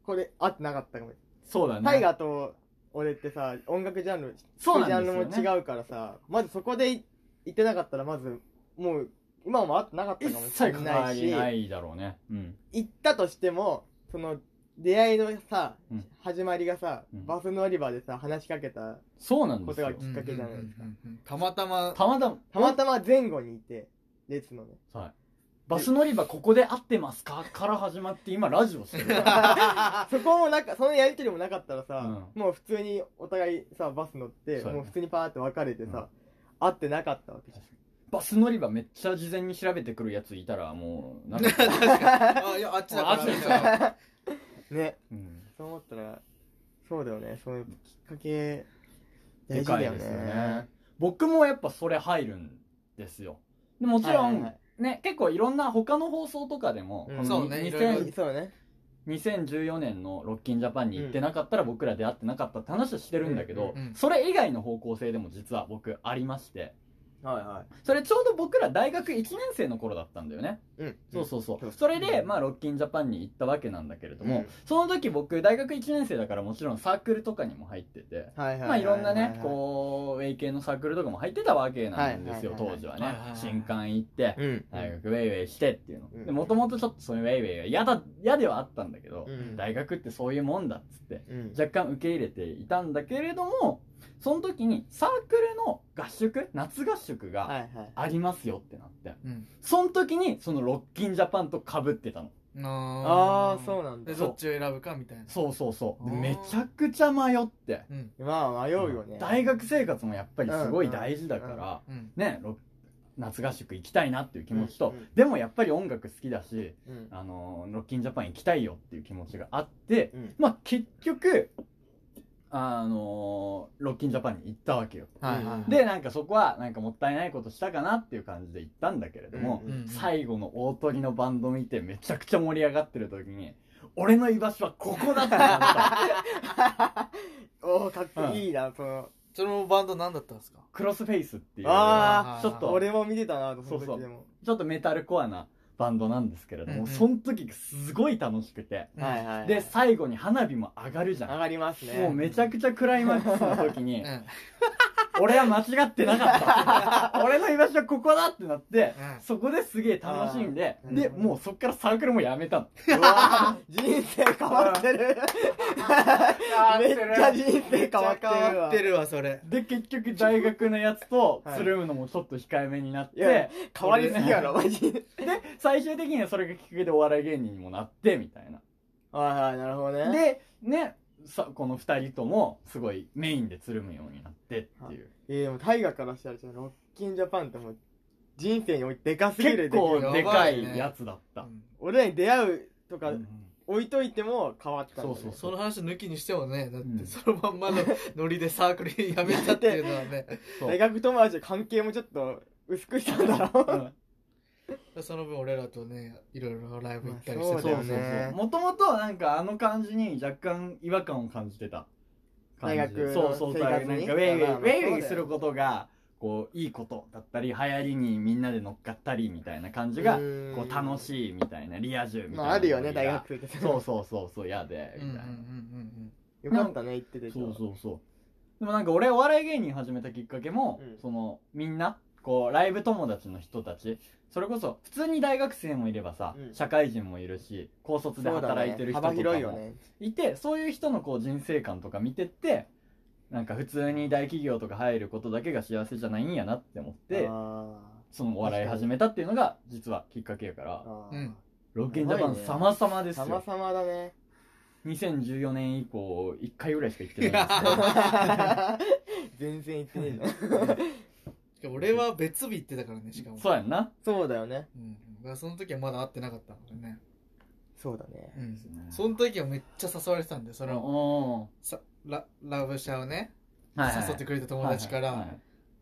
Speaker 2: これ合ってなかったかも。
Speaker 1: そうだね。
Speaker 2: タイガーと俺ってさ音楽ジャンル
Speaker 1: そうなん
Speaker 2: ジャン
Speaker 1: ですよね。
Speaker 2: ルも違うからさまずそこでい行ってなかったらまずもう今も合ってなかった
Speaker 1: 一
Speaker 2: かもしれな
Speaker 1: わ
Speaker 2: いし
Speaker 1: りないだろうね。うん。
Speaker 2: 行ったとしてもその出会いのさ、
Speaker 1: うん。
Speaker 2: 始まりがさ、
Speaker 1: うん。
Speaker 2: バス乗り場でさ話しかけた
Speaker 1: そうなんですよ。
Speaker 2: ことがきっかけじゃないですか。
Speaker 3: たまたま。
Speaker 1: たまたま。
Speaker 2: たまたま前後にいて列のね。
Speaker 1: はいバス乗り場ここで合ってますか？[laughs] から始まって今ラジオしてる。[laughs]
Speaker 2: そこもなんかそのやりとりもなかったらさ、
Speaker 1: う
Speaker 2: もう普通にお互いさバス乗って、
Speaker 1: そうやね。
Speaker 2: もう普通にパーって別れてさ、会ってなかったわけじゃん。
Speaker 1: バス乗り場めっちゃ事前に調べてくるやついたらもうなんか、[laughs]
Speaker 3: あいやあっちだから
Speaker 1: あっちだ
Speaker 3: みたいな
Speaker 2: ね。
Speaker 1: うん、
Speaker 2: そう思ったらそうだよね。そういうきっかけ大
Speaker 1: で
Speaker 2: 事だよね。
Speaker 1: かいですよね。僕もやっぱそれ入るんですよ。でもちろん、
Speaker 2: はいはいはい
Speaker 1: ね結構いろんな他の放送とかでも、
Speaker 2: うん。
Speaker 1: この
Speaker 3: そうね
Speaker 1: 2000
Speaker 3: いろいろ
Speaker 2: そうね。
Speaker 1: 2014年のロッキンジャパンに行ってなかったら僕ら出会ってなかったって話はしてるんだけど、
Speaker 3: うんうん。
Speaker 1: それ以外の方向性でも実は僕ありまして
Speaker 2: はいは
Speaker 1: それちょうど僕ら大学1年生の頃だったんだよね、
Speaker 2: いうん。
Speaker 1: そうそうそう、
Speaker 2: うん。
Speaker 1: それで、まあ、ロッキンジャパンに行ったわけなんだけれども、
Speaker 2: うん。
Speaker 1: その時僕大学1年生だからもちろんサークルとかにも入ってて、
Speaker 2: はいはい
Speaker 1: まあいろんなね、
Speaker 2: う
Speaker 1: こう、ウェイ系のサークルとかも入ってたわけなんですよ、
Speaker 2: はいはいはい
Speaker 1: 当時はね。
Speaker 3: はいはいはい。
Speaker 1: 新刊行って、
Speaker 2: うん。
Speaker 1: 大学ウェイウェイしてっていうの。もともとちょっとそのウェイウェイが嫌だ、嫌ではあったんだけど、
Speaker 2: うん。
Speaker 1: 大学ってそういうもんだっつって、
Speaker 2: うん。
Speaker 1: 若干受け入れていたんだけれども、その時にサークルの合宿、夏合宿が
Speaker 2: はいはい。
Speaker 1: ありますよってなって、
Speaker 3: うん。
Speaker 1: その時にそのロッキンジャパンと被ってたの。
Speaker 2: ああそうなんだ。
Speaker 3: でどっちを選ぶかみたいな。
Speaker 1: そう。そうそう。めちゃくちゃ迷って。
Speaker 3: うん。
Speaker 2: まあ迷うよね。
Speaker 1: 大学生活もやっぱりすごい大事だから、
Speaker 3: うん。
Speaker 1: ねロ夏合宿行きたいなっていう気持ちと、
Speaker 2: うんうん
Speaker 1: でもやっぱり音楽好きだし、
Speaker 2: うん。
Speaker 1: あのロッキンジャパン行きたいよっていう気持ちがあって、
Speaker 2: うん。
Speaker 1: まあ結局あのロッキンジャパンに行ったわけよ。
Speaker 3: はいはいはい。
Speaker 1: でなんかそこはなんかもったいないことしたかなっていう感じで行ったんだけれども、
Speaker 2: うん
Speaker 3: うん
Speaker 1: 最後の大鳥のバンド見てめちゃくちゃ盛り上がってる時に俺の居場所はここだってなった [laughs]
Speaker 2: おおかっこいいなその。
Speaker 3: そのバンド何だったんですか？
Speaker 1: クロスフェイスっていう。
Speaker 2: あ
Speaker 3: ー
Speaker 1: ちょっと。
Speaker 2: 俺も見てたなその
Speaker 1: そうそう。ちょっとメタルコアなバンドなんですけれども、
Speaker 3: うんうん。
Speaker 1: その時がすごい楽しくて、
Speaker 3: うん
Speaker 2: はいはいはい。
Speaker 1: で最後に花火も上がるじゃん、
Speaker 2: 上がりますね。
Speaker 1: もうめちゃくちゃクライマックスの時に、
Speaker 3: うん
Speaker 1: 俺は間違ってなかった。[laughs] 俺の居場所はここだってなって、
Speaker 3: うん。
Speaker 1: そこですげえ楽しんで、でもうそっからサークルもやめたの。
Speaker 2: 人生変わってる。めっちゃ人生変わってるわ。
Speaker 3: 変わってるわそれ。
Speaker 1: で結局大学のやつと
Speaker 2: はい。
Speaker 1: つるむのもちょっと控えめになって、
Speaker 2: 変わりすぎやろマジで。
Speaker 1: で最終的にはそれがきっかけでお笑い芸人にもなってみたいな。
Speaker 2: はいはいなるほどね。
Speaker 1: でねさこの2人ともすごいメインでつるむようになってっていう。
Speaker 2: えーでも大河からしたらロッキンジャパンってもう人生においてでかすぎる
Speaker 1: 結構でかいやつだった、
Speaker 3: うん。
Speaker 2: 俺らに出会うとか
Speaker 1: うん。
Speaker 2: 置いといても変わったんだ、ね、
Speaker 1: そう
Speaker 3: その話抜きにしてもねだっ
Speaker 1: うん。
Speaker 3: てそのまんまのノリでサークル辞めたっていうのはね。[laughs]
Speaker 1: そう。
Speaker 2: 大学友達の関係もちょっと薄くしたんだろう。
Speaker 1: うん
Speaker 3: その分俺らとねいろいろライブ行ったり
Speaker 2: まあ
Speaker 3: してた
Speaker 1: そうそう
Speaker 2: そうだよね。
Speaker 1: そうもともとなんかあの感じに若干違和感を感じてた。感じ
Speaker 2: 大学の
Speaker 1: そうそうなんかウェイウェイウェイウェイすることがこういいことだったり流行りにみんなで乗っかったりみたいな感じが
Speaker 2: うん。
Speaker 1: こう楽しいみたいなリア充みたいな
Speaker 2: まああるよね大学生って
Speaker 1: そうそうそうそう嫌で。
Speaker 3: うんうんうん
Speaker 1: みたいな
Speaker 3: うん
Speaker 2: よかったね言ってて。
Speaker 1: そうそうそう。でもなんか俺お笑い芸人始めたきっかけも、
Speaker 2: うん。
Speaker 1: そのみんなこうライブ友達の人たちそれこそ普通に大学生もいればさ、
Speaker 2: うん。
Speaker 1: 社会人もいるし高卒で働いてる人とか
Speaker 2: 幅広いよ
Speaker 1: も
Speaker 2: ね。
Speaker 1: いてそういう人のこう人生観とか見てってなんか普通に大企業とか入ることだけが幸せじゃないんやなって思って
Speaker 2: あ
Speaker 1: そのお笑い始めたっていうのが実はきっかけやから。
Speaker 2: ーあー。
Speaker 3: うん。
Speaker 1: ロッケンジャパン様々ですよ。
Speaker 2: 様々だね。
Speaker 1: 2014年以降1回ぐらいしか行ってないですけど [laughs]
Speaker 2: 全然言ってねえな
Speaker 3: 俺は別日行ってたからねしかも。
Speaker 1: そうやんな。
Speaker 2: そうだよね。
Speaker 3: うん。だからその時はまだ会ってなかったからね。
Speaker 2: そうだね。
Speaker 3: うん。その時はめっちゃ誘われてたんでその
Speaker 1: お
Speaker 3: さララブシャをね
Speaker 1: ーはいはい。
Speaker 3: 誘ってくれた友達から、
Speaker 1: はいはいはい。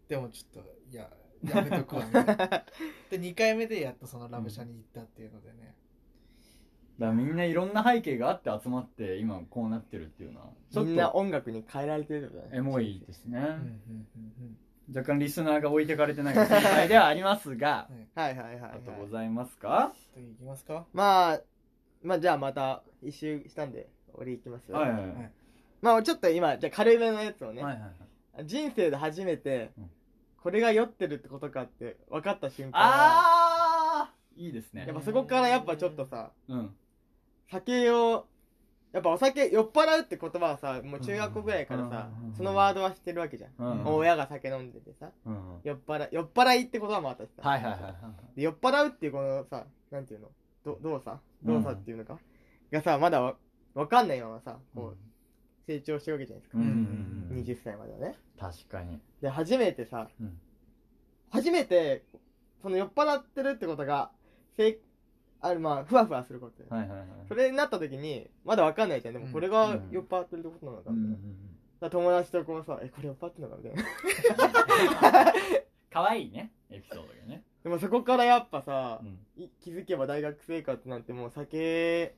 Speaker 3: でもちょっといややめとくわみたいなで2回目でやっとそのラブシャに行ったっていうのでね、
Speaker 1: だからみんないろんな背景があって集まって今こうなってるっていうのは。ちょっ
Speaker 2: みんな
Speaker 1: と
Speaker 2: 音楽に変えられてるってことだね。
Speaker 1: エモいですね、
Speaker 3: うんうんうん
Speaker 1: 若干リスナーが置いてかれてない状態 [laughs] ではありますが
Speaker 3: うんはい
Speaker 2: はいはいはい、はい
Speaker 1: あとございますか？
Speaker 3: 次行きますか？
Speaker 2: まあまあじゃあまた一周したんで俺行きますよ、
Speaker 1: はいはいはい
Speaker 3: はい。
Speaker 2: まあちょっと今じゃあ軽めのやつをね、
Speaker 1: はいはいはい。
Speaker 2: 人生で初めて、
Speaker 1: うん。
Speaker 2: これが酔ってるってことかって分かった瞬間は
Speaker 1: あーいいですね。
Speaker 2: やっぱそこからやっぱちょっとさ
Speaker 1: うん。
Speaker 2: 酒をやっぱお酒酔っ払うって言葉はさもう中学校ぐらいからさ
Speaker 1: うん
Speaker 2: そのワードは知ってるわけじゃん、
Speaker 1: うん
Speaker 2: 親が酒飲んでてさ
Speaker 1: うん
Speaker 2: 酔っ払酔っ払いって言葉もあったしさ、
Speaker 1: はいはいはいはい
Speaker 2: で酔っ払うっていうこのさなんていうの？ど動作？動作っていうのか、がさまだわわかんないままさこう成長してるわけじゃないですか、
Speaker 1: うんうんうんうん。
Speaker 2: 20歳まではね。
Speaker 1: 確かに。
Speaker 2: で初めてさ、
Speaker 1: うん。
Speaker 2: 初めてその酔っ払ってるってことがせいあるまあふわふわすること、
Speaker 1: はいはいはい。
Speaker 2: それになった時にまだわかんないじゃん。でもこれが酔っ払ってるってことなのかみたいな、
Speaker 1: うん
Speaker 2: だ友達とこうさ「えこれ酔っ払ってんのか?」みたいな。[laughs]
Speaker 1: かわいいね。エピソードがね。
Speaker 2: でもそこからやっぱさ
Speaker 1: う、ん。
Speaker 2: い気づけば大学生活なんてもう酒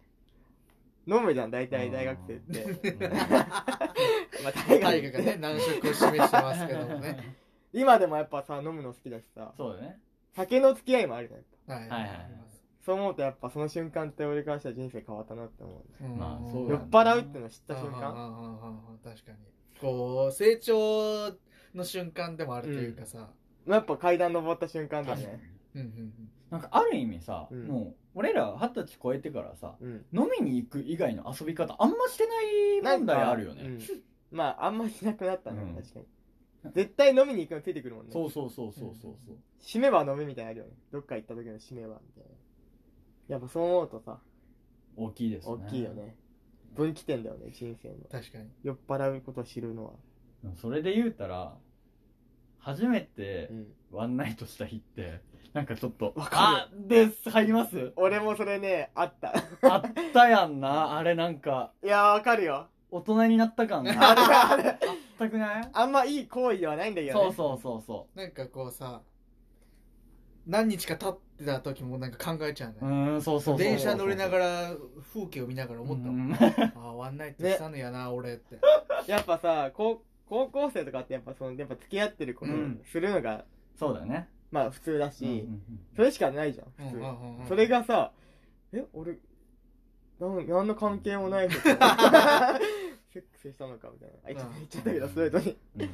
Speaker 2: 飲むじゃん。大体大学生って。
Speaker 1: うん。[laughs]
Speaker 2: まあ大
Speaker 3: 大
Speaker 2: 学
Speaker 3: 河がね難色を示してますけどもね。[laughs]
Speaker 2: 今でもやっぱさ飲むの好きだしさ。
Speaker 1: そうだね。
Speaker 2: 酒の付き合いもあるじゃん。
Speaker 3: はい
Speaker 1: はいはい
Speaker 2: そう思うとやっぱその瞬間って俺からしたら人生変わったなって思う
Speaker 3: うん。
Speaker 1: まあそう
Speaker 2: 酔っ払うってのを知った瞬間。
Speaker 3: うんうんうんうんうん。確かに。こう成長の瞬間でもあるというかさ、
Speaker 2: やっぱ階段登った瞬間だね。
Speaker 3: うんうん
Speaker 1: なんかある意味さ、
Speaker 2: うん。
Speaker 1: もう俺ら二十歳超えてからさ
Speaker 2: うん。
Speaker 1: 飲みに行く以外の遊び方あんましてない問題あるよね、
Speaker 2: うん。まああんましなくなったね
Speaker 1: うん。
Speaker 2: 確かに。絶対飲みに行くのついてくるもんね。
Speaker 1: そうそうそうそうそうそう。
Speaker 2: 締めは飲みみたいなのあるよね。どっか行った時の締めはみたいなやっぱそう思うとさ
Speaker 1: 大きいですね。
Speaker 2: 大きいよね。分岐点だよね人生の。
Speaker 3: 確かに。
Speaker 2: 酔っ払うことを知るのは。
Speaker 1: でもそれで言うたら初めて
Speaker 2: うん。
Speaker 1: ワンナイトした日ってなんかちょっと
Speaker 2: わか
Speaker 1: あです入ります？
Speaker 2: 俺もそれねあった。
Speaker 1: あったやんな。あれなんか
Speaker 2: いやわかるよ。
Speaker 1: 大人になった感が。
Speaker 2: あれあれ。
Speaker 1: 全くない？
Speaker 2: あんまいい行為ではないんだけどね。
Speaker 1: そうそうそうそ
Speaker 3: なんかこうさ何日か経ってた時もなんか考えちゃうね。
Speaker 1: うんそうそうそう
Speaker 3: 電車乗りなが
Speaker 1: ら
Speaker 3: ら風景を見ながら思ったもん、
Speaker 1: うん。
Speaker 3: ああワンナイトしたのやな、俺って。
Speaker 2: やっぱさ高高校生とかってやっぱそのやっぱ付き合ってることを
Speaker 1: うん。
Speaker 2: するのが、
Speaker 1: そうだね。
Speaker 2: まあ普通だし、
Speaker 1: うんうん
Speaker 2: それしかないじゃん普通、
Speaker 3: うんうんうんうん。
Speaker 2: それがさえ俺なん何の関係もない人と。[laughs] セックスしたのかみたいな。あ言っちゃった言っちゃったけどストレートに
Speaker 1: うん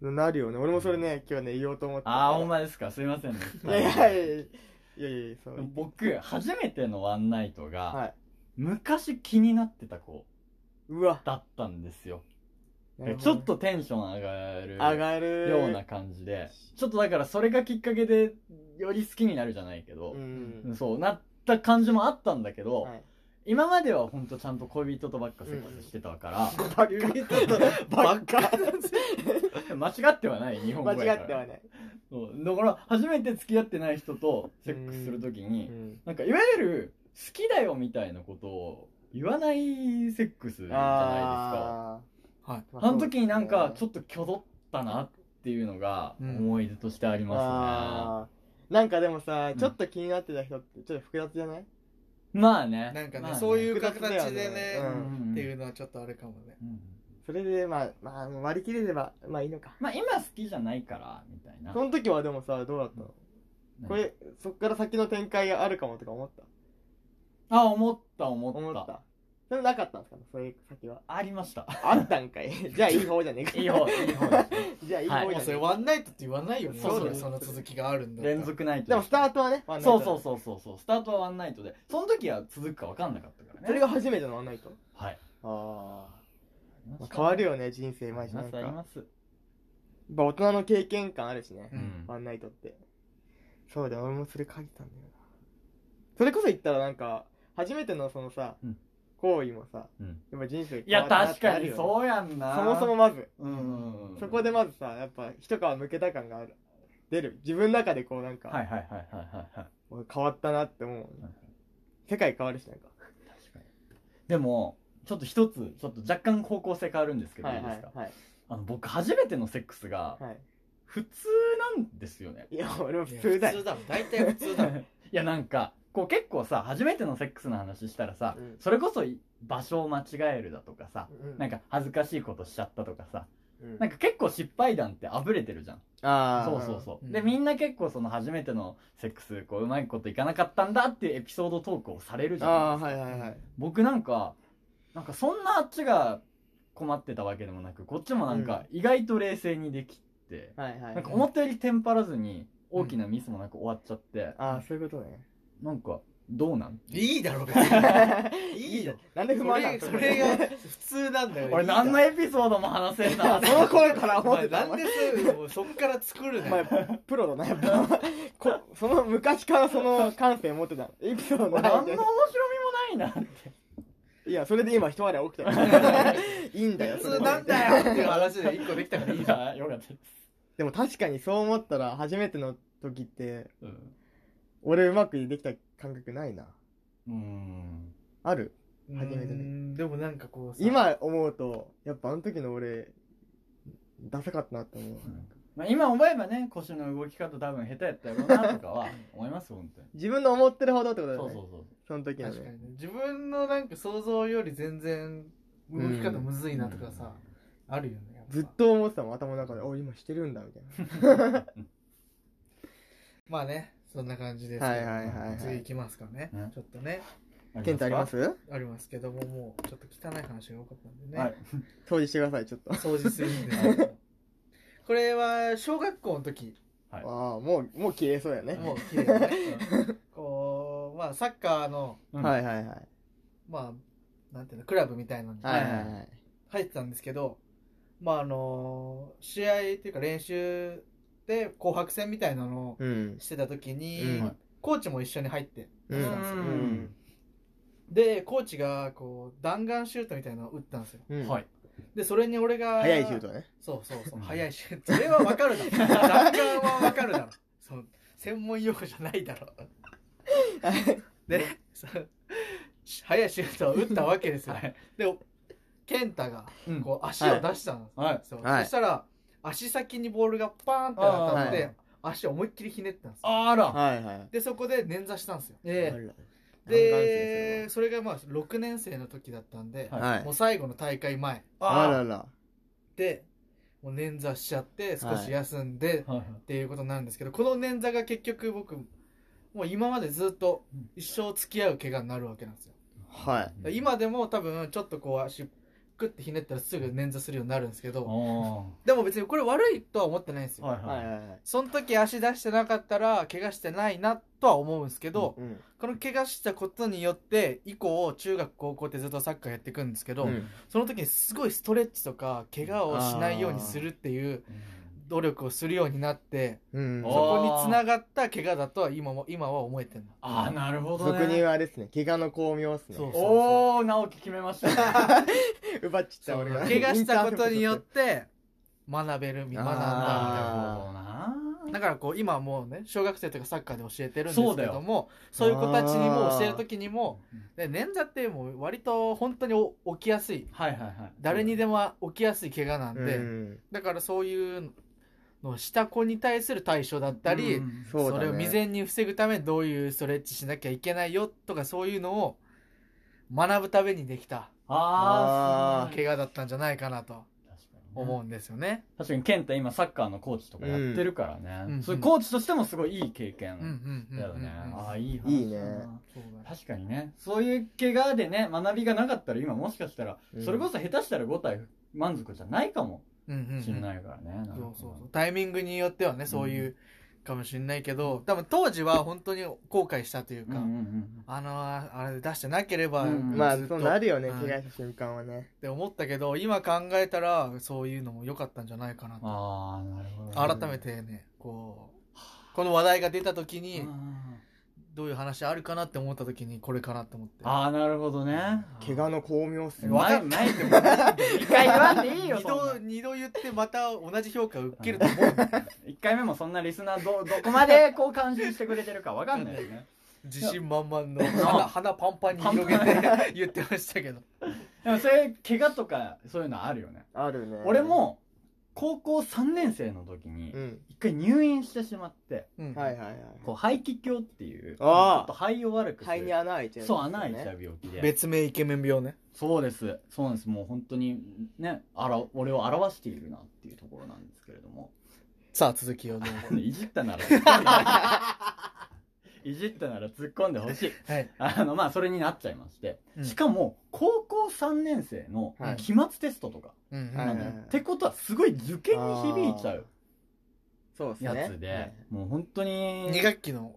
Speaker 2: なるよね。俺もそれね今日ね言おうと思って
Speaker 1: ああほんまですか。すいませんね。[laughs]
Speaker 2: いやいやいやいやいやそう。
Speaker 1: 僕初めてのワンナイトが、
Speaker 2: はい。
Speaker 1: 昔気になってた子
Speaker 2: うわ。
Speaker 1: だったんですよ。ちょっとテンション上がる
Speaker 2: 上がる。
Speaker 1: ような感じでちょっとだからそれがきっかけでより好きになるじゃないけど
Speaker 2: う、ん
Speaker 1: そうなった感じもあったんだけど、
Speaker 2: はい
Speaker 1: 今までは本当ちゃんと恋人とばっかセックスしてたから、
Speaker 2: ばっかばっか
Speaker 1: 間違ってはない日本語
Speaker 2: 間
Speaker 1: やから。
Speaker 2: 違ってはない。
Speaker 1: そう。だから初めて付き合ってない人とセックスするときに、
Speaker 2: うん。
Speaker 1: なんかいわゆるきだよみたいなことを言わないセックスじゃないですか。
Speaker 2: あ
Speaker 3: はい。
Speaker 2: ー
Speaker 1: あの時になんかちょ
Speaker 2: っ
Speaker 1: っと挙動ったなっていうのが
Speaker 3: うん。
Speaker 1: 思い出としてありま
Speaker 2: あー。なんかでもさ
Speaker 1: ん
Speaker 2: ちょっと気になってた人ってちょっと複雑じゃない？
Speaker 1: すね。まあね。
Speaker 3: なんかね、
Speaker 1: まあ
Speaker 3: そういう形でね、
Speaker 2: うん。
Speaker 3: っていうのはちょっとあれかもね。
Speaker 1: うん。
Speaker 2: それでまあまあ割り切れればまあいいのか。
Speaker 1: まあ今好きじゃないから、みたいな。
Speaker 2: その時はでもさどうだったの？これそっから先の展開があるかもとか思った？
Speaker 1: あ、思った思った。
Speaker 2: 思ったそれなかったんですか？ねそういう先は？
Speaker 1: ありました。
Speaker 2: あったんかい。[laughs] じゃあいい方じゃねえか。
Speaker 1: いい方、いい方ですね。
Speaker 2: じゃあいい
Speaker 1: はい
Speaker 2: 方じゃねえか。
Speaker 3: もうそれワンナイトって言わないよね。
Speaker 1: そう
Speaker 3: そ
Speaker 2: だよ
Speaker 3: その続きがあるんだったら。
Speaker 1: 連続ナイト
Speaker 2: でもスタートはね
Speaker 1: そうそう
Speaker 2: う
Speaker 1: そうそうそう。スタートはワンナイトで、その時は続くか分かんなかったからね。
Speaker 2: それが初めてのワンナイト？
Speaker 1: はい。
Speaker 2: ああまあ変わるよね人生
Speaker 1: あります、
Speaker 2: マジなんか。やっ
Speaker 1: あります。
Speaker 2: ぱ大人の経験感あるしね
Speaker 3: うん。
Speaker 2: ワンナイトって。そうだよ俺もそれ書いてたんだよな。それこそ言ったらなんか初めてのそのさ
Speaker 1: うん
Speaker 2: 行為もさ
Speaker 1: うん。
Speaker 2: やっぱ人生
Speaker 1: いや、
Speaker 2: 変わったな
Speaker 1: 確かにそうやんな。
Speaker 2: そもそも。まず
Speaker 1: うんうんうん。
Speaker 2: そこでまずさやっぱ一皮むけた感がある出る自分の中でこうなんか、
Speaker 1: はいはいはいはいはい
Speaker 2: 変わったなって思う世界変わるしなんか
Speaker 1: 確かに。でも、ちょっと一つ、ちょっと若干方向性変わるんですけど、
Speaker 2: はいいはい
Speaker 1: いですか？
Speaker 2: はい
Speaker 1: あの、僕初めてのセックスが
Speaker 2: はい
Speaker 1: 普通なんですよね。
Speaker 2: いや俺も普通だよ
Speaker 3: 普通だもん。大体普通だもん。[laughs]
Speaker 1: いやなんかこう結構さ初めてのセックスの話したらさ、
Speaker 2: うん。
Speaker 1: それこそ場所を間違えるだとかさ、
Speaker 2: うん。
Speaker 1: なんか恥ずかしいことしちゃったとかさ
Speaker 2: うん。
Speaker 1: なんか結構失敗談ってあぶれてるじゃん。
Speaker 2: ああ
Speaker 1: そうそうそう、
Speaker 3: うん。
Speaker 1: でみんな結構その初めてのセックスこううまいこといかなかったんだっていうエピソードトークをされるじゃ
Speaker 2: ああ
Speaker 1: ないですか、
Speaker 2: はいはいはい。
Speaker 1: 僕なんかなんかそんなあっちが困ってたわけでもなくこっちもなんか意外と冷静にできて、
Speaker 2: はいはい
Speaker 1: なんか思ったよりテンパらずに大きなミスもなく終わっちゃって、
Speaker 2: ああそういうことね
Speaker 1: なんかどうなん？
Speaker 3: いいだろ、別に。[laughs] いいよ。
Speaker 2: なんで不満なの
Speaker 3: それが普通なんだよ。
Speaker 1: 俺何のエピソードも話せんな。[laughs]
Speaker 2: その頃から
Speaker 3: お
Speaker 2: 思ってた。
Speaker 3: 前なんでそっから作る
Speaker 2: お
Speaker 3: ね
Speaker 2: 前プロだなやっぱ。[laughs] こその昔からその感性持ってたエピソード
Speaker 1: 俺
Speaker 2: な
Speaker 1: 何の面白みもないなって。
Speaker 2: いやそれで今一笑い起きたよいいんだよ
Speaker 3: 普通なんだよっていう話で一個できたからいい
Speaker 1: い
Speaker 3: じゃん。
Speaker 1: やよかった。です、
Speaker 2: でも確かにそう思ったら初めての時って
Speaker 1: うん
Speaker 2: 俺うまくできた感覚ないな。
Speaker 1: うん。
Speaker 2: ある？
Speaker 3: 初
Speaker 2: 初めてね。
Speaker 3: でもなんかこうさ。
Speaker 2: 今思うとやっぱあの時の俺ダサかったなって思う。
Speaker 1: まあ、今思えばね腰の動き方多分下手やったやろうなとかは思います本当に。
Speaker 2: 自分の思ってるほどってことだよね。
Speaker 1: そうそうそう。
Speaker 2: その時のね。
Speaker 3: 確かにね。自分のなんか想像より全然動き方むずいなとかさ、あるよねやっぱ。
Speaker 2: ずっと思ってたもん。頭の中で。お今してるんだみたいな。[laughs]
Speaker 3: まあねそんな感じですけど
Speaker 2: はいはいはいはい。
Speaker 3: 次行きますかね、
Speaker 1: ね。
Speaker 3: ちょっとね。
Speaker 2: ケントあります？
Speaker 3: ありますけどももうちょっと汚い話が多かったんでね、
Speaker 1: はい。
Speaker 2: 掃除してくださいちょっと。
Speaker 3: 掃除するんですけどこれは小学校の時。
Speaker 1: はい。
Speaker 2: ああもうもう消えそうやね。
Speaker 3: もう綺麗だね。[laughs] こうまあサッカーの
Speaker 1: うん。
Speaker 2: はいはいはい。
Speaker 3: まあなんていうのクラブみたいなのに
Speaker 2: はいはいはい。
Speaker 3: 入ってたんですけどまああの試合っていうか練習で紅白戦みたいなのを
Speaker 2: うん。
Speaker 3: してた時に、
Speaker 2: うん。
Speaker 3: コーチも一緒に入って
Speaker 2: うん。
Speaker 3: たんですよ、
Speaker 2: うん。
Speaker 3: でコーチがこう弾丸シュートみたいなのを打ったんですよ。
Speaker 2: うん。
Speaker 1: はい。
Speaker 3: でそれに俺が
Speaker 2: 早いシュートね。
Speaker 3: そうそうそう
Speaker 1: うん。
Speaker 3: 速いシュート。それはわかるだろ。[laughs] 弾丸はわかるだろ。そう。専門用語じゃないだろ。[laughs] で速いシュートを打ったわけですよ、
Speaker 1: はい。
Speaker 3: で健太が
Speaker 1: うん。
Speaker 3: こう足を出したんです、
Speaker 1: はい。
Speaker 3: そう。
Speaker 2: はい。
Speaker 3: そしたら足先にボールがパーンって当たって、
Speaker 2: はい。
Speaker 3: 足を思いっきりひねったんですよ。
Speaker 1: あら。
Speaker 2: はいはい。
Speaker 3: でそこで捻挫したんですよ。
Speaker 1: え
Speaker 2: あら
Speaker 3: でそれがまあ6年生の時だったんで、
Speaker 1: はい。
Speaker 2: はい。
Speaker 3: もう最後の大会前。
Speaker 2: あらら。
Speaker 3: でもう捻挫しちゃって少し休んで、
Speaker 1: はい。
Speaker 3: っていうことなんですけどこの捻挫が結局僕もう今までずっと一生付き合う怪我になるわけなんですよ。
Speaker 2: はい。
Speaker 3: 今でも多分ちょっとこう足クッてひねったらすぐ捻挫するようになるんですけど
Speaker 1: お
Speaker 3: でも別にこれ悪いとは思ってないんですよ、
Speaker 1: ーはいはい。い
Speaker 2: ははいはい。
Speaker 3: その時足出してなかったら怪我してないなとは思うんですけど、
Speaker 2: うん
Speaker 3: この怪我したことによって以降中学高校ってずっとサッカーやっていくんですけど、
Speaker 2: うん。
Speaker 3: その時にすごいストレッチとか怪我をしないようにするっていう努力をするようになって
Speaker 2: うん。
Speaker 3: そこにつながった怪我だとは今も今は思えてるの。
Speaker 1: ああなるほどね。
Speaker 2: 俗に言うあれですね。怪我の巧妙っすね。
Speaker 3: そう
Speaker 1: おお直樹決めましたね。[laughs]
Speaker 2: 奪っちゃった俺が。
Speaker 3: 怪我したことによって [laughs] 学べる学んだみたいな。
Speaker 2: あー。
Speaker 1: なるほどな。
Speaker 3: だからこう今はもうね小学生とかサッカーで教えてるんですけどもそういう子たちにも教える時にもで捻挫ってもう割と本当にお起きやすい。
Speaker 1: はいはいはい。
Speaker 3: 誰にでも起きやすい怪我なんで、
Speaker 2: うん。
Speaker 3: だからそういうのをした子に対する対処だったり、
Speaker 1: うん
Speaker 2: そね。
Speaker 3: それを未然に防ぐためにどういうストレッチしなきゃいけないよとかそういうのを学ぶためにできた
Speaker 1: ああ
Speaker 3: 怪我だったんじゃないかなと思うんですよね。
Speaker 1: 確かに健太今サッカーのコーチとかやってるからね、
Speaker 3: うん。
Speaker 1: そういうコーチとしてもすごいいい経験だよね、
Speaker 3: うん
Speaker 1: ああいい話い
Speaker 2: いね。
Speaker 1: 確かにね。そういう怪我でね学びがなかったら今もしかしたら、
Speaker 2: うん。
Speaker 1: それこそ下手したら5体満足じゃないかもしれないからね、なるほど
Speaker 3: そうそうそう。タイミングによってはねそういうかもしれないけど多分当時は本当に後悔したというか、
Speaker 1: うんうんうん
Speaker 3: あのあれ出してなければ、
Speaker 1: うん
Speaker 2: まあ
Speaker 3: ずっと。
Speaker 2: そうなるよね
Speaker 3: うん。
Speaker 2: 怪我した瞬間はね。
Speaker 3: って思ったけど今考えたらそういうのも良かったんじゃないかなと。
Speaker 1: ああなるほど
Speaker 3: 改めてねこうこの話題が出た時に
Speaker 1: うん
Speaker 3: どういう話あるかなって思った時にこれかなと思って。
Speaker 1: ああなるほどね。
Speaker 2: 怪我の巧妙っすね
Speaker 3: わかん
Speaker 1: ない。でも一回言わんでいいよ
Speaker 3: 二度二度言ってまた同じ評価を受けると思う [laughs]
Speaker 1: 一回目もそんなリスナーどどこまでこう感心してくれてるかわかんないよね。
Speaker 3: 自信満々の鼻鼻パンパンに広げて言ってましたけど。
Speaker 1: でもそういう怪我とかそういうのあるよね。
Speaker 2: あるね。
Speaker 1: 俺も高校3年生の時に
Speaker 2: うん。
Speaker 1: 一回入院してしまって
Speaker 3: うん。
Speaker 2: はいはいはい。
Speaker 1: こう肺気胸っていうちょ
Speaker 2: あー
Speaker 1: っと肺を悪くする。
Speaker 2: 肺に穴開いちゃう
Speaker 1: そう穴開いちゃう病気で。
Speaker 3: 別名イケメン病ね。
Speaker 1: そうです。そうなんです。もう本当にねあら俺を表しているなっていうところなんですけれども。
Speaker 3: さあ続きをどうぞ。[laughs]
Speaker 1: いじったなら [laughs] いじったなら突っ込んでほしい。[laughs]
Speaker 3: はい。
Speaker 1: あのまあそれになっちゃいまして、
Speaker 3: うん。
Speaker 1: しかも高校3年生の
Speaker 2: はい。
Speaker 1: 期末テストとか、
Speaker 3: うん
Speaker 2: はい
Speaker 1: なのよ。ってことはすごい受験に響いちゃう。
Speaker 2: そうっすね。
Speaker 1: やつで、もう本当に
Speaker 3: 2学期の。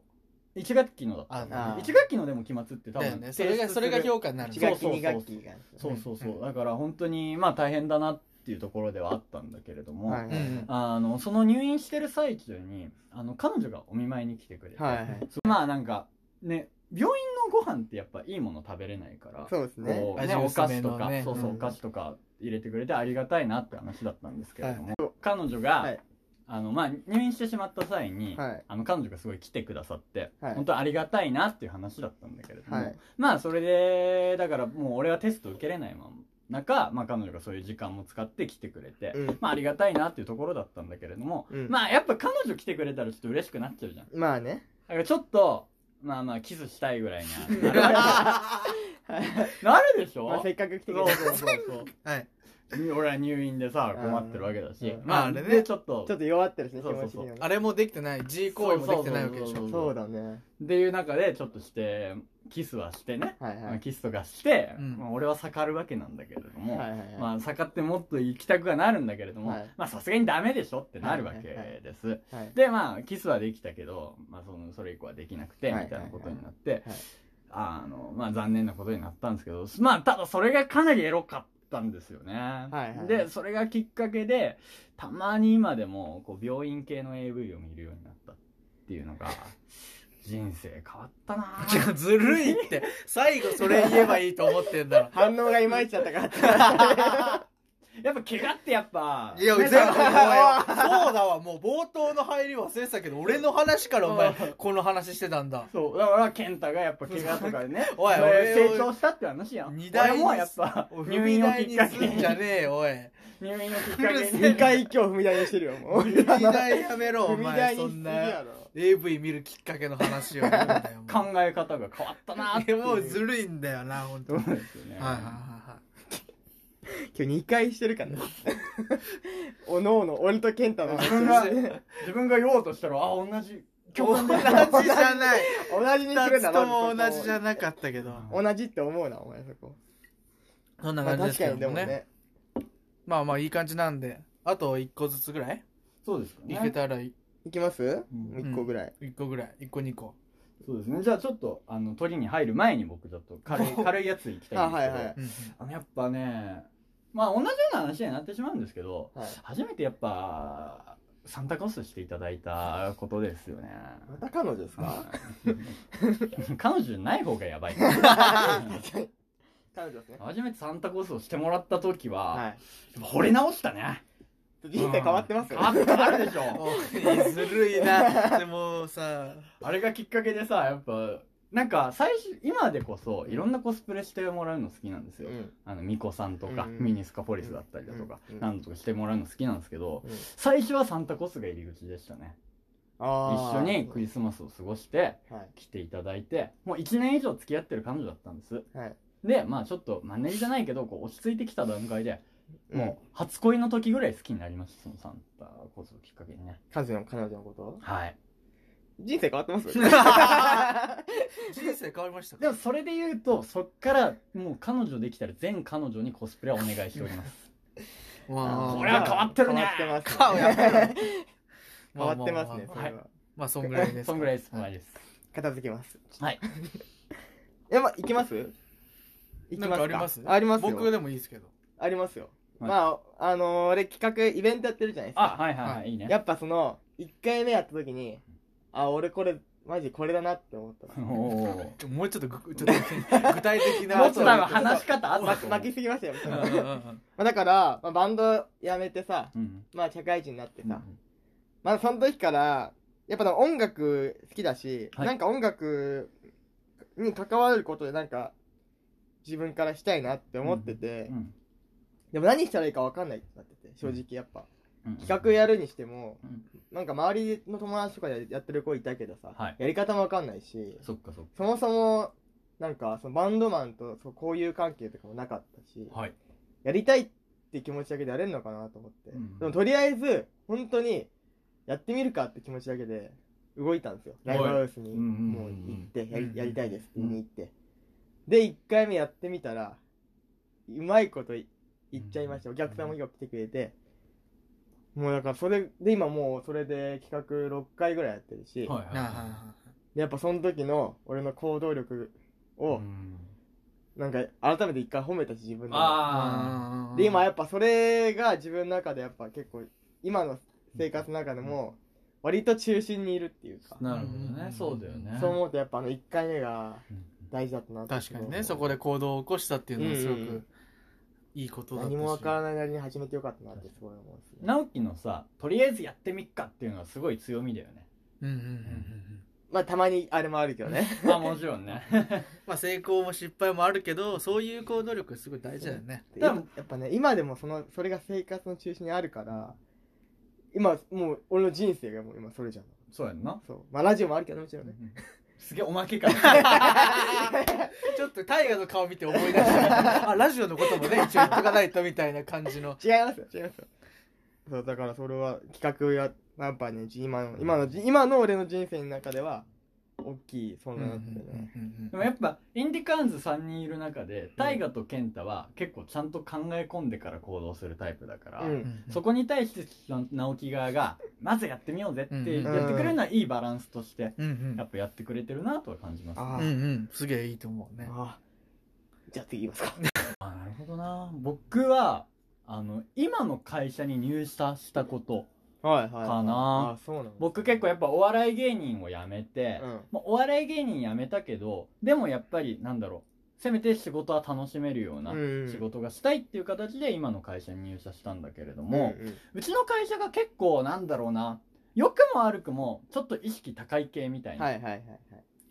Speaker 1: 1学期のだった。
Speaker 3: あ
Speaker 2: あ。ー
Speaker 1: 1学期のでも期末って多分
Speaker 3: ね。それがそれが評価になる。
Speaker 2: 1
Speaker 1: そう
Speaker 2: 学期2学期が。
Speaker 1: そうそうそう、
Speaker 3: うん。
Speaker 1: だから本当にまあ大変だなっていうところではあったんだけれども、
Speaker 2: はい
Speaker 1: あのその入院してる最中にあの彼女がお見舞いに来てくれて、
Speaker 2: はい
Speaker 1: まあなんかね病院のご飯ってやっぱいいもの食べれないから
Speaker 2: そうですね。
Speaker 1: ね
Speaker 3: 味
Speaker 1: お菓子とか、そうそう
Speaker 2: うん
Speaker 1: お菓子とか入れてくれてありがたいなって話だったんですけれども、
Speaker 2: は
Speaker 1: 彼女が、
Speaker 2: はい。
Speaker 1: あのまあ、入院してしまった際に、
Speaker 2: はい。
Speaker 1: あの彼女がすごい来てくださって、
Speaker 2: はい。
Speaker 1: 本当ありがたいなっていう話だったんだけれども、
Speaker 2: はい。
Speaker 1: まあそれでだからもう俺はテスト受けれないまま中、まあ、彼女がそういう時間も使って来てくれて、
Speaker 2: うん。
Speaker 1: まあありがたいなっていうところだったんだけれども、
Speaker 2: うん。
Speaker 1: まあやっぱ彼女来てくれたらちょっと嬉しくなっちゃうじゃん。
Speaker 2: まあね。
Speaker 1: だからちょっとまあまあキスしたいぐらいにはなる。[laughs] [laughs] でしょ、
Speaker 2: まあせっかく来てくれた
Speaker 1: そうそうそうそう。
Speaker 3: はい [laughs]
Speaker 1: 俺は入院でさ困ってるわけだし。
Speaker 2: うん。
Speaker 1: まあ
Speaker 3: あれね。
Speaker 1: でちょっと
Speaker 2: ちょっと弱ってるしね気
Speaker 1: そうそうそう。
Speaker 2: ね。
Speaker 3: あれもできてない。G 行為もできてないわけでしょ。
Speaker 1: そう
Speaker 2: そうだね。
Speaker 1: っていう中でちょっとしてキスはしてね、
Speaker 2: はいはい。
Speaker 1: まあキスとかして、
Speaker 3: うん。
Speaker 1: まあ俺は盛るわけなんだけれども、
Speaker 2: はいはいはい。
Speaker 1: まあ盛ってもっと行きたくはなるんだけれども、さすがにダメでしょってなるわけ
Speaker 2: はいはいはい。
Speaker 1: です、
Speaker 2: はい。
Speaker 1: でまあキスはできたけど、まあ、そのそれ以降はできなくてみ
Speaker 2: はい
Speaker 1: たいなことになって、
Speaker 2: はい。
Speaker 1: あのまあ残念なことになったんですけどまあただそれがかなりエロかったんですよね、
Speaker 2: はいはい
Speaker 1: でそれがきっかけでたまに今でもこう病院系の AV を見るようになったっていうのが [laughs] 人生変わったなぁ。
Speaker 3: いやずるいって最後それ言えばいいと思ってんだろ。[laughs]
Speaker 2: 反応がいまいちだったから [laughs]
Speaker 1: やっぱ怪我ってやっぱ
Speaker 3: いや、
Speaker 1: ね
Speaker 3: 全部そうだわ、もう冒頭の入り忘れてたけど、俺の話からお前
Speaker 1: うん、[laughs]
Speaker 3: この話してたんだ。
Speaker 1: そうだから健太がやっぱ怪我とかでね [laughs]
Speaker 3: おい俺を
Speaker 1: 成長したって話やん。
Speaker 3: 二台に
Speaker 1: 俺もやっぱ
Speaker 3: 踏
Speaker 1: 入
Speaker 3: み
Speaker 1: 院をきっかけ
Speaker 3: じゃねえよ、おい。
Speaker 1: 入院をきっかけに
Speaker 2: 2回今日踏み台にしてるよもう
Speaker 3: 踏み台やめろ、お前、そんな。AV 見るきっかけの話を
Speaker 1: 考え方が変わったなーって
Speaker 3: もうずるいんだよな、本当
Speaker 1: そう
Speaker 3: に。
Speaker 1: ですよね。
Speaker 3: はいはいは [laughs]
Speaker 2: 今日2回してるからね。[laughs] おのおの俺と健太の
Speaker 1: 自分が自分が言おうとしたらあ同じ。
Speaker 3: い
Speaker 1: 共感で
Speaker 3: はい。同じじゃない。
Speaker 2: 同じにするんだ
Speaker 3: とも同じじゃ
Speaker 2: な
Speaker 3: なかったけど。
Speaker 2: 同じって思うなお前そこ。
Speaker 3: そんな
Speaker 2: まあ
Speaker 3: 感じですけどもね。
Speaker 2: にでもね。
Speaker 3: まあまあいい感じなんで、あと1個ずつぐらい？
Speaker 1: そうですかね。
Speaker 3: いけたら1
Speaker 2: い。きます？
Speaker 1: ん。
Speaker 2: 1個ぐらい。
Speaker 3: 個ぐらい。1個2個。
Speaker 1: そうですね。じゃあちょっとあの鳥に入る前に僕ちょっと軽い [laughs] 軽いやついきたいんですけど。
Speaker 2: あはいはい。
Speaker 3: うん。
Speaker 1: あのやっぱねまあ同じような話になってしまうんですけど
Speaker 2: はい。
Speaker 1: 初めてやっぱサンタコスしていただいたことですよね。
Speaker 2: また彼女ですか？[laughs]
Speaker 1: 彼女じゃない方がやばい。[laughs]
Speaker 2: 彼女ですね。
Speaker 1: 初めてサンタコスをしてもらった時は、
Speaker 2: はい。
Speaker 1: 惚れ直したね。
Speaker 2: 人生変わってます
Speaker 1: 変わって変わるでしょ。[laughs]
Speaker 3: ずるいな。でもさ
Speaker 1: あれがきっかけでさやっぱなんか最初今でこそいろんなコスプレしてもらうの好きなんですよ、
Speaker 2: うん。
Speaker 1: あのミコさんとか、
Speaker 2: うん。
Speaker 1: ミニスカポリスだったりだとか、
Speaker 2: うん。
Speaker 1: なんとかしてもらうの好きなんですけど、
Speaker 2: うん。
Speaker 1: 最初はサンタコスが入り口でしたね。一緒にクリスマスを過ごして
Speaker 2: はい。
Speaker 1: 来ていただいてもう1年以上付き合ってる彼女だったんです。
Speaker 2: はい。
Speaker 1: でまあちょっとマンネリじゃないけどこう落ち着いてきた段階でもう初恋の時ぐらい好きになりましたそのサンタコスをきっかけにね。
Speaker 2: 彼女の彼女のこと
Speaker 1: はい
Speaker 2: 人生変わってます？[laughs]
Speaker 3: 人生変わりましたか？
Speaker 1: でもそれで言うとそっからもう彼女できたら全彼女にコスプレをお願いしております。[laughs]
Speaker 3: まあ。
Speaker 1: これは変わってるね。
Speaker 2: 変わってます。
Speaker 3: 顔やっぱり
Speaker 2: 変わってますね
Speaker 3: まあまあまあ
Speaker 2: それは。
Speaker 3: まあそんぐらいです
Speaker 1: そんぐらいです。そんぐらい。です
Speaker 2: 片付けます。
Speaker 1: はい。[laughs]
Speaker 2: えま行きます？行きます
Speaker 3: あります？
Speaker 2: ありますよ。
Speaker 3: 僕でもいいですけど。
Speaker 2: ありますよ。
Speaker 1: はい。
Speaker 2: まああのー俺企画イベントやってるじゃないですか。
Speaker 1: あはいはいはい。いいね。
Speaker 2: やっぱその1回目やった時にあ俺これマジこれだなって思った。[laughs]
Speaker 3: もうちょっとぐちょっと具体 [laughs] 的な
Speaker 1: もっと多分話し方あった
Speaker 2: 巻
Speaker 1: と思う。
Speaker 2: 巻きすぎましたよ。
Speaker 3: うんうんうん。うん
Speaker 2: まあだから、まあ、バンドやめてさ
Speaker 1: うん。
Speaker 2: まあ社会人になってさ、
Speaker 1: うん
Speaker 2: まあその時からやっぱでも音楽好きだし、
Speaker 1: はい。
Speaker 2: なんか音楽に関わることでなんか自分からしたいなって思ってて、
Speaker 1: うん
Speaker 2: でも何したらいいか分かんないってなってて正直やっぱ、
Speaker 1: うん
Speaker 2: 企画やるにしても
Speaker 1: うん。
Speaker 2: なんか周りの友達とかでやってる子いたけどさ、
Speaker 1: はい。
Speaker 2: やり方も分かんないし
Speaker 1: そっかそっ
Speaker 2: そもそもなんかそのバンドマンとそう交友関係とかもなかったし、
Speaker 1: かはい。
Speaker 2: やりたいって気持ちだけでやれるのかなと思って、
Speaker 1: うん
Speaker 2: でもとりあえず本当にやってみるかって気持ちだけで動いたんですよ。ライブハウスにもう行ってや
Speaker 3: うん
Speaker 2: りやりたいですって言いに行って、で1回目やってみたらうまいことい言っちゃいました。お客さんもよく来てくれてもうだからそれで今もうそれで企画6回ぐらいやってるし、
Speaker 1: はいはい
Speaker 3: あ
Speaker 1: は
Speaker 2: でやっぱその時の俺の行動力
Speaker 1: い
Speaker 2: を
Speaker 1: うん。
Speaker 2: なんか改めて一回褒めたし自分でも。
Speaker 1: あ
Speaker 3: あ
Speaker 2: で今やっぱそれが自分の中でやっぱ結構今の生活の中でも割と中心にいるっていうか。
Speaker 1: あなるほどね。そうだよね。
Speaker 2: そう思うとやっぱあの1回目が
Speaker 1: うん。
Speaker 2: 大事だったなって。
Speaker 3: 確かにねそこで行動を起こしたっていうのはすごくいいことだ
Speaker 2: 何もわからないなりに始めてよかったなってすごい思うんですね
Speaker 1: 直樹のさとりあえずやってみっかっていうのはすごい強みだよね。
Speaker 3: うんうんうんうんうん
Speaker 2: まあたまにあれもあるけどね。
Speaker 1: ま [laughs] あもちろんね。[laughs]
Speaker 3: まあ成功も失敗もあるけどそういう行動力すごい大事だよね。
Speaker 2: で今やっぱね今でもそのそれが生活の中心にあるから今もう俺の人生がもう今それじゃん。
Speaker 1: そうやんな。
Speaker 2: そう。まあラジオもあるけどもちろんね
Speaker 1: すげえおまけか。[laughs]
Speaker 3: ちょっと大河の顔見て思い出した。[laughs] あラジオのこともね一応言っとかないとみたいな感じの。
Speaker 2: 違いますよ。違いますよ。そうだからそれは企画ややっぱね今の今の今の俺の人生の中では大きい存在になってるね、
Speaker 1: でもやっぱインディカーンズ3人いる中で大河と健太は結構ちゃんと考え込んでから行動するタイプだから、
Speaker 2: うん。
Speaker 1: そこに対して直樹側がまずやってみようぜって
Speaker 3: うん。
Speaker 1: やってくれるのはいいバランスとしてやっぱやってくれてるなとは感じますね。
Speaker 2: あ
Speaker 3: うんうん。すげえいいと思うね。
Speaker 2: あじゃあ次いきますか。[laughs]
Speaker 1: あなるほどな。僕はあの今の会社に入社したこと
Speaker 2: はいはい
Speaker 1: かな。
Speaker 2: あそうなんだ
Speaker 1: 僕結構やっぱお笑い芸人を辞めて、
Speaker 2: うん。
Speaker 1: まあお笑い芸人辞めたけどでもやっぱりなんだろう。せめて仕事は楽しめるような
Speaker 2: うん
Speaker 1: 仕事がしたいっていう形で今の会社に入社したんだけれども、
Speaker 2: うんうん。
Speaker 1: うちの会社が結構なんだろうな。良くも悪くもちょっと意識高い系みたいな
Speaker 2: はいはいはいはい。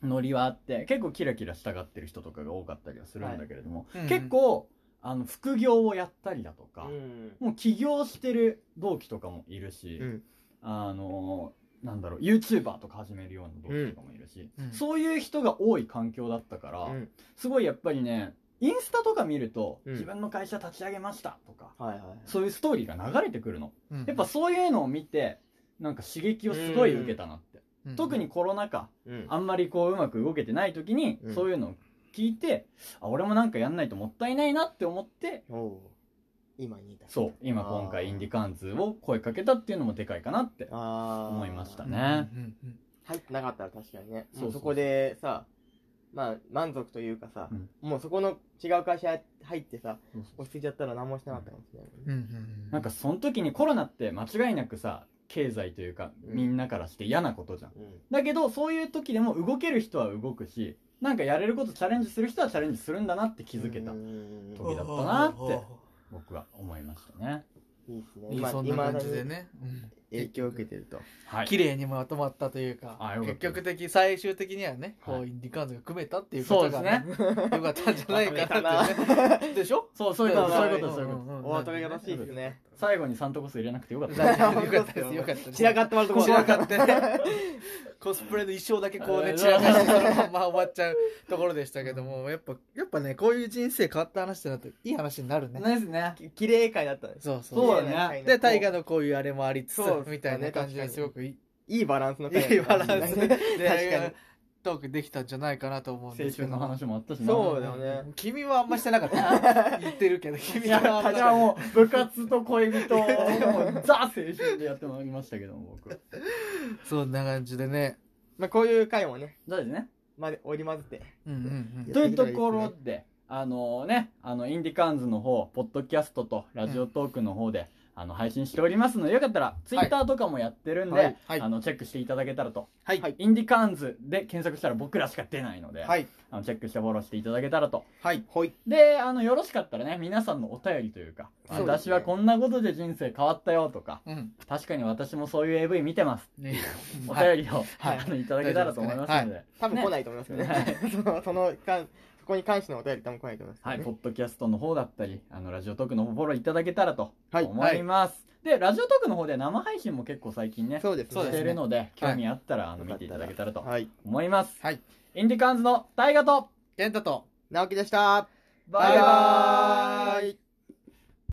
Speaker 1: ノリはあって結構キラキラしたがってる人とかが多かったりはするんだけれども、
Speaker 3: はい。うん。
Speaker 1: 結構あの副業をやったりだとか、
Speaker 2: うん。
Speaker 1: もう起業してる同期とかもいるし、
Speaker 2: うん。
Speaker 1: あのなんだろう YouTuber とか始めるような同期とかもいるし、
Speaker 3: うん。
Speaker 1: そういう人が多い環境だったから、
Speaker 2: うん。
Speaker 1: すごいやっぱりねインスタとか見ると、
Speaker 2: うん。
Speaker 1: 自分の会社立ち上げましたとか
Speaker 2: はいはい
Speaker 1: そういうストーリーが流れてくるの。
Speaker 3: うん。
Speaker 1: やっぱそういうのを見てなんか刺激をすごい受けたなって、
Speaker 3: うん。
Speaker 1: 特にコロナ禍
Speaker 2: うん。
Speaker 1: あんまりこううまく動けてない時に、
Speaker 2: うん。
Speaker 1: そういうのを聞いてあ俺もなんかやんないともったいないなって思って
Speaker 2: 今にいた。
Speaker 1: そう今今回インディカーンズを声かけたっていうのもでかいかなって思いました
Speaker 3: うん
Speaker 1: ね
Speaker 3: うんうん。
Speaker 2: 入ってなかったら確かにね。
Speaker 1: そうそうそう。
Speaker 2: もうそこでさまあ満足というかさ、
Speaker 1: うん。
Speaker 2: もうそこの違う会社入ってさ落ち着いちゃったら何もしてなかったかもしれない、
Speaker 3: うんうん
Speaker 1: なんかその時にコロナって間違いなくさ経済というか
Speaker 2: うん。
Speaker 1: みんなからして嫌なことじゃん。
Speaker 2: うん。
Speaker 1: だけどそういう時でも動ける人は動くしなんかやれることチャレンジする人はチャレンジするんだなって気づけた
Speaker 2: うん。
Speaker 1: 時だったなって僕は思いましたね。
Speaker 2: いいですね。今
Speaker 3: そん。な感じでね、うん。
Speaker 2: 影響を受けてると。
Speaker 1: はい
Speaker 3: 綺麗にまとまったというか結局的最終的にはねこ
Speaker 1: はい
Speaker 3: うインディカーンズが組めたっていうことが
Speaker 1: そうですね
Speaker 3: よかったん。じゃないかなっていうねでしょ
Speaker 1: そうそういうことそういうこと
Speaker 3: ん。
Speaker 1: そういうこと
Speaker 2: お後がよろしいですね。
Speaker 1: 最後にサントコス入れなくてよかった。[laughs]
Speaker 3: よかったですよかったです。
Speaker 2: 散らかってもらうとこ。
Speaker 3: 散らかって。ね [laughs] コスプレの衣装だけこうね散らかしてそのまま終わっちゃうところでしたけどもやっぱやっぱねこういう人生変わった話ってなるといい話になるね。
Speaker 1: ですね。
Speaker 2: 綺麗会だったんです。
Speaker 3: そう。そう
Speaker 1: そうだね。
Speaker 3: で大河のこういうあれもありつつみたいな感じですごくいい
Speaker 2: いいバランスの会
Speaker 3: いいバランス。で [laughs]
Speaker 2: 確かに。
Speaker 3: トークできたんじゃないかなと思うんですけど。
Speaker 1: 青春の話もあったしな。
Speaker 2: そうだよね。
Speaker 3: 君はあんましてなかった。[laughs] 言ってるけど君はあんま。
Speaker 1: 私はもう部活と恋人を [laughs] もうザ青春でやってまいりましたけども僕。
Speaker 3: そんな感じでね。
Speaker 2: まあこういう会もね、
Speaker 1: そうですね。
Speaker 2: まで織り交ぜて。
Speaker 3: うんうんうん。
Speaker 1: というところであのねあのインディカーンズの方ポッドキャストとラジオトークの方で、あの配信しておりますのでよかったらツイッターとかもやってるんで、
Speaker 3: はい。はい。
Speaker 1: あのチェックしていただけたらと。
Speaker 3: はい。
Speaker 2: はい。
Speaker 1: インディカーンズで検索したら僕らしか出ないので、
Speaker 3: はい。
Speaker 1: あのチェックしてフォローしていただけたらと。
Speaker 3: はい。
Speaker 2: ほい。
Speaker 1: であのよろしかったらね皆さんのお便りというか
Speaker 2: そうですね。
Speaker 1: 私はこんなことで人生変わったよとか
Speaker 3: うん。
Speaker 1: 確かに私もそういう AV 見てます。
Speaker 3: ね。
Speaker 1: お
Speaker 3: はい
Speaker 1: 便りを、
Speaker 2: はい。
Speaker 1: あのいただけたらと思いますので、
Speaker 2: 多分来ないと思いますけどね。[laughs] その、そのそこに関してのお便り多分来ないと思いますけ
Speaker 1: はい。ポッドキャストの方だったり、あの、ラジオトークの方フォローいただけたらと
Speaker 2: はい
Speaker 1: 思います。で、ラジオトークの方で生配信も結構最近ね、
Speaker 2: そうですね。
Speaker 1: してるので、
Speaker 3: はい
Speaker 1: 興味あったら、あの、見ていただけたらと
Speaker 2: はい。
Speaker 1: 思います。
Speaker 3: はい
Speaker 1: インディカーンズの大河と、
Speaker 3: 健太と
Speaker 2: 直樹でした。
Speaker 1: バイバーイ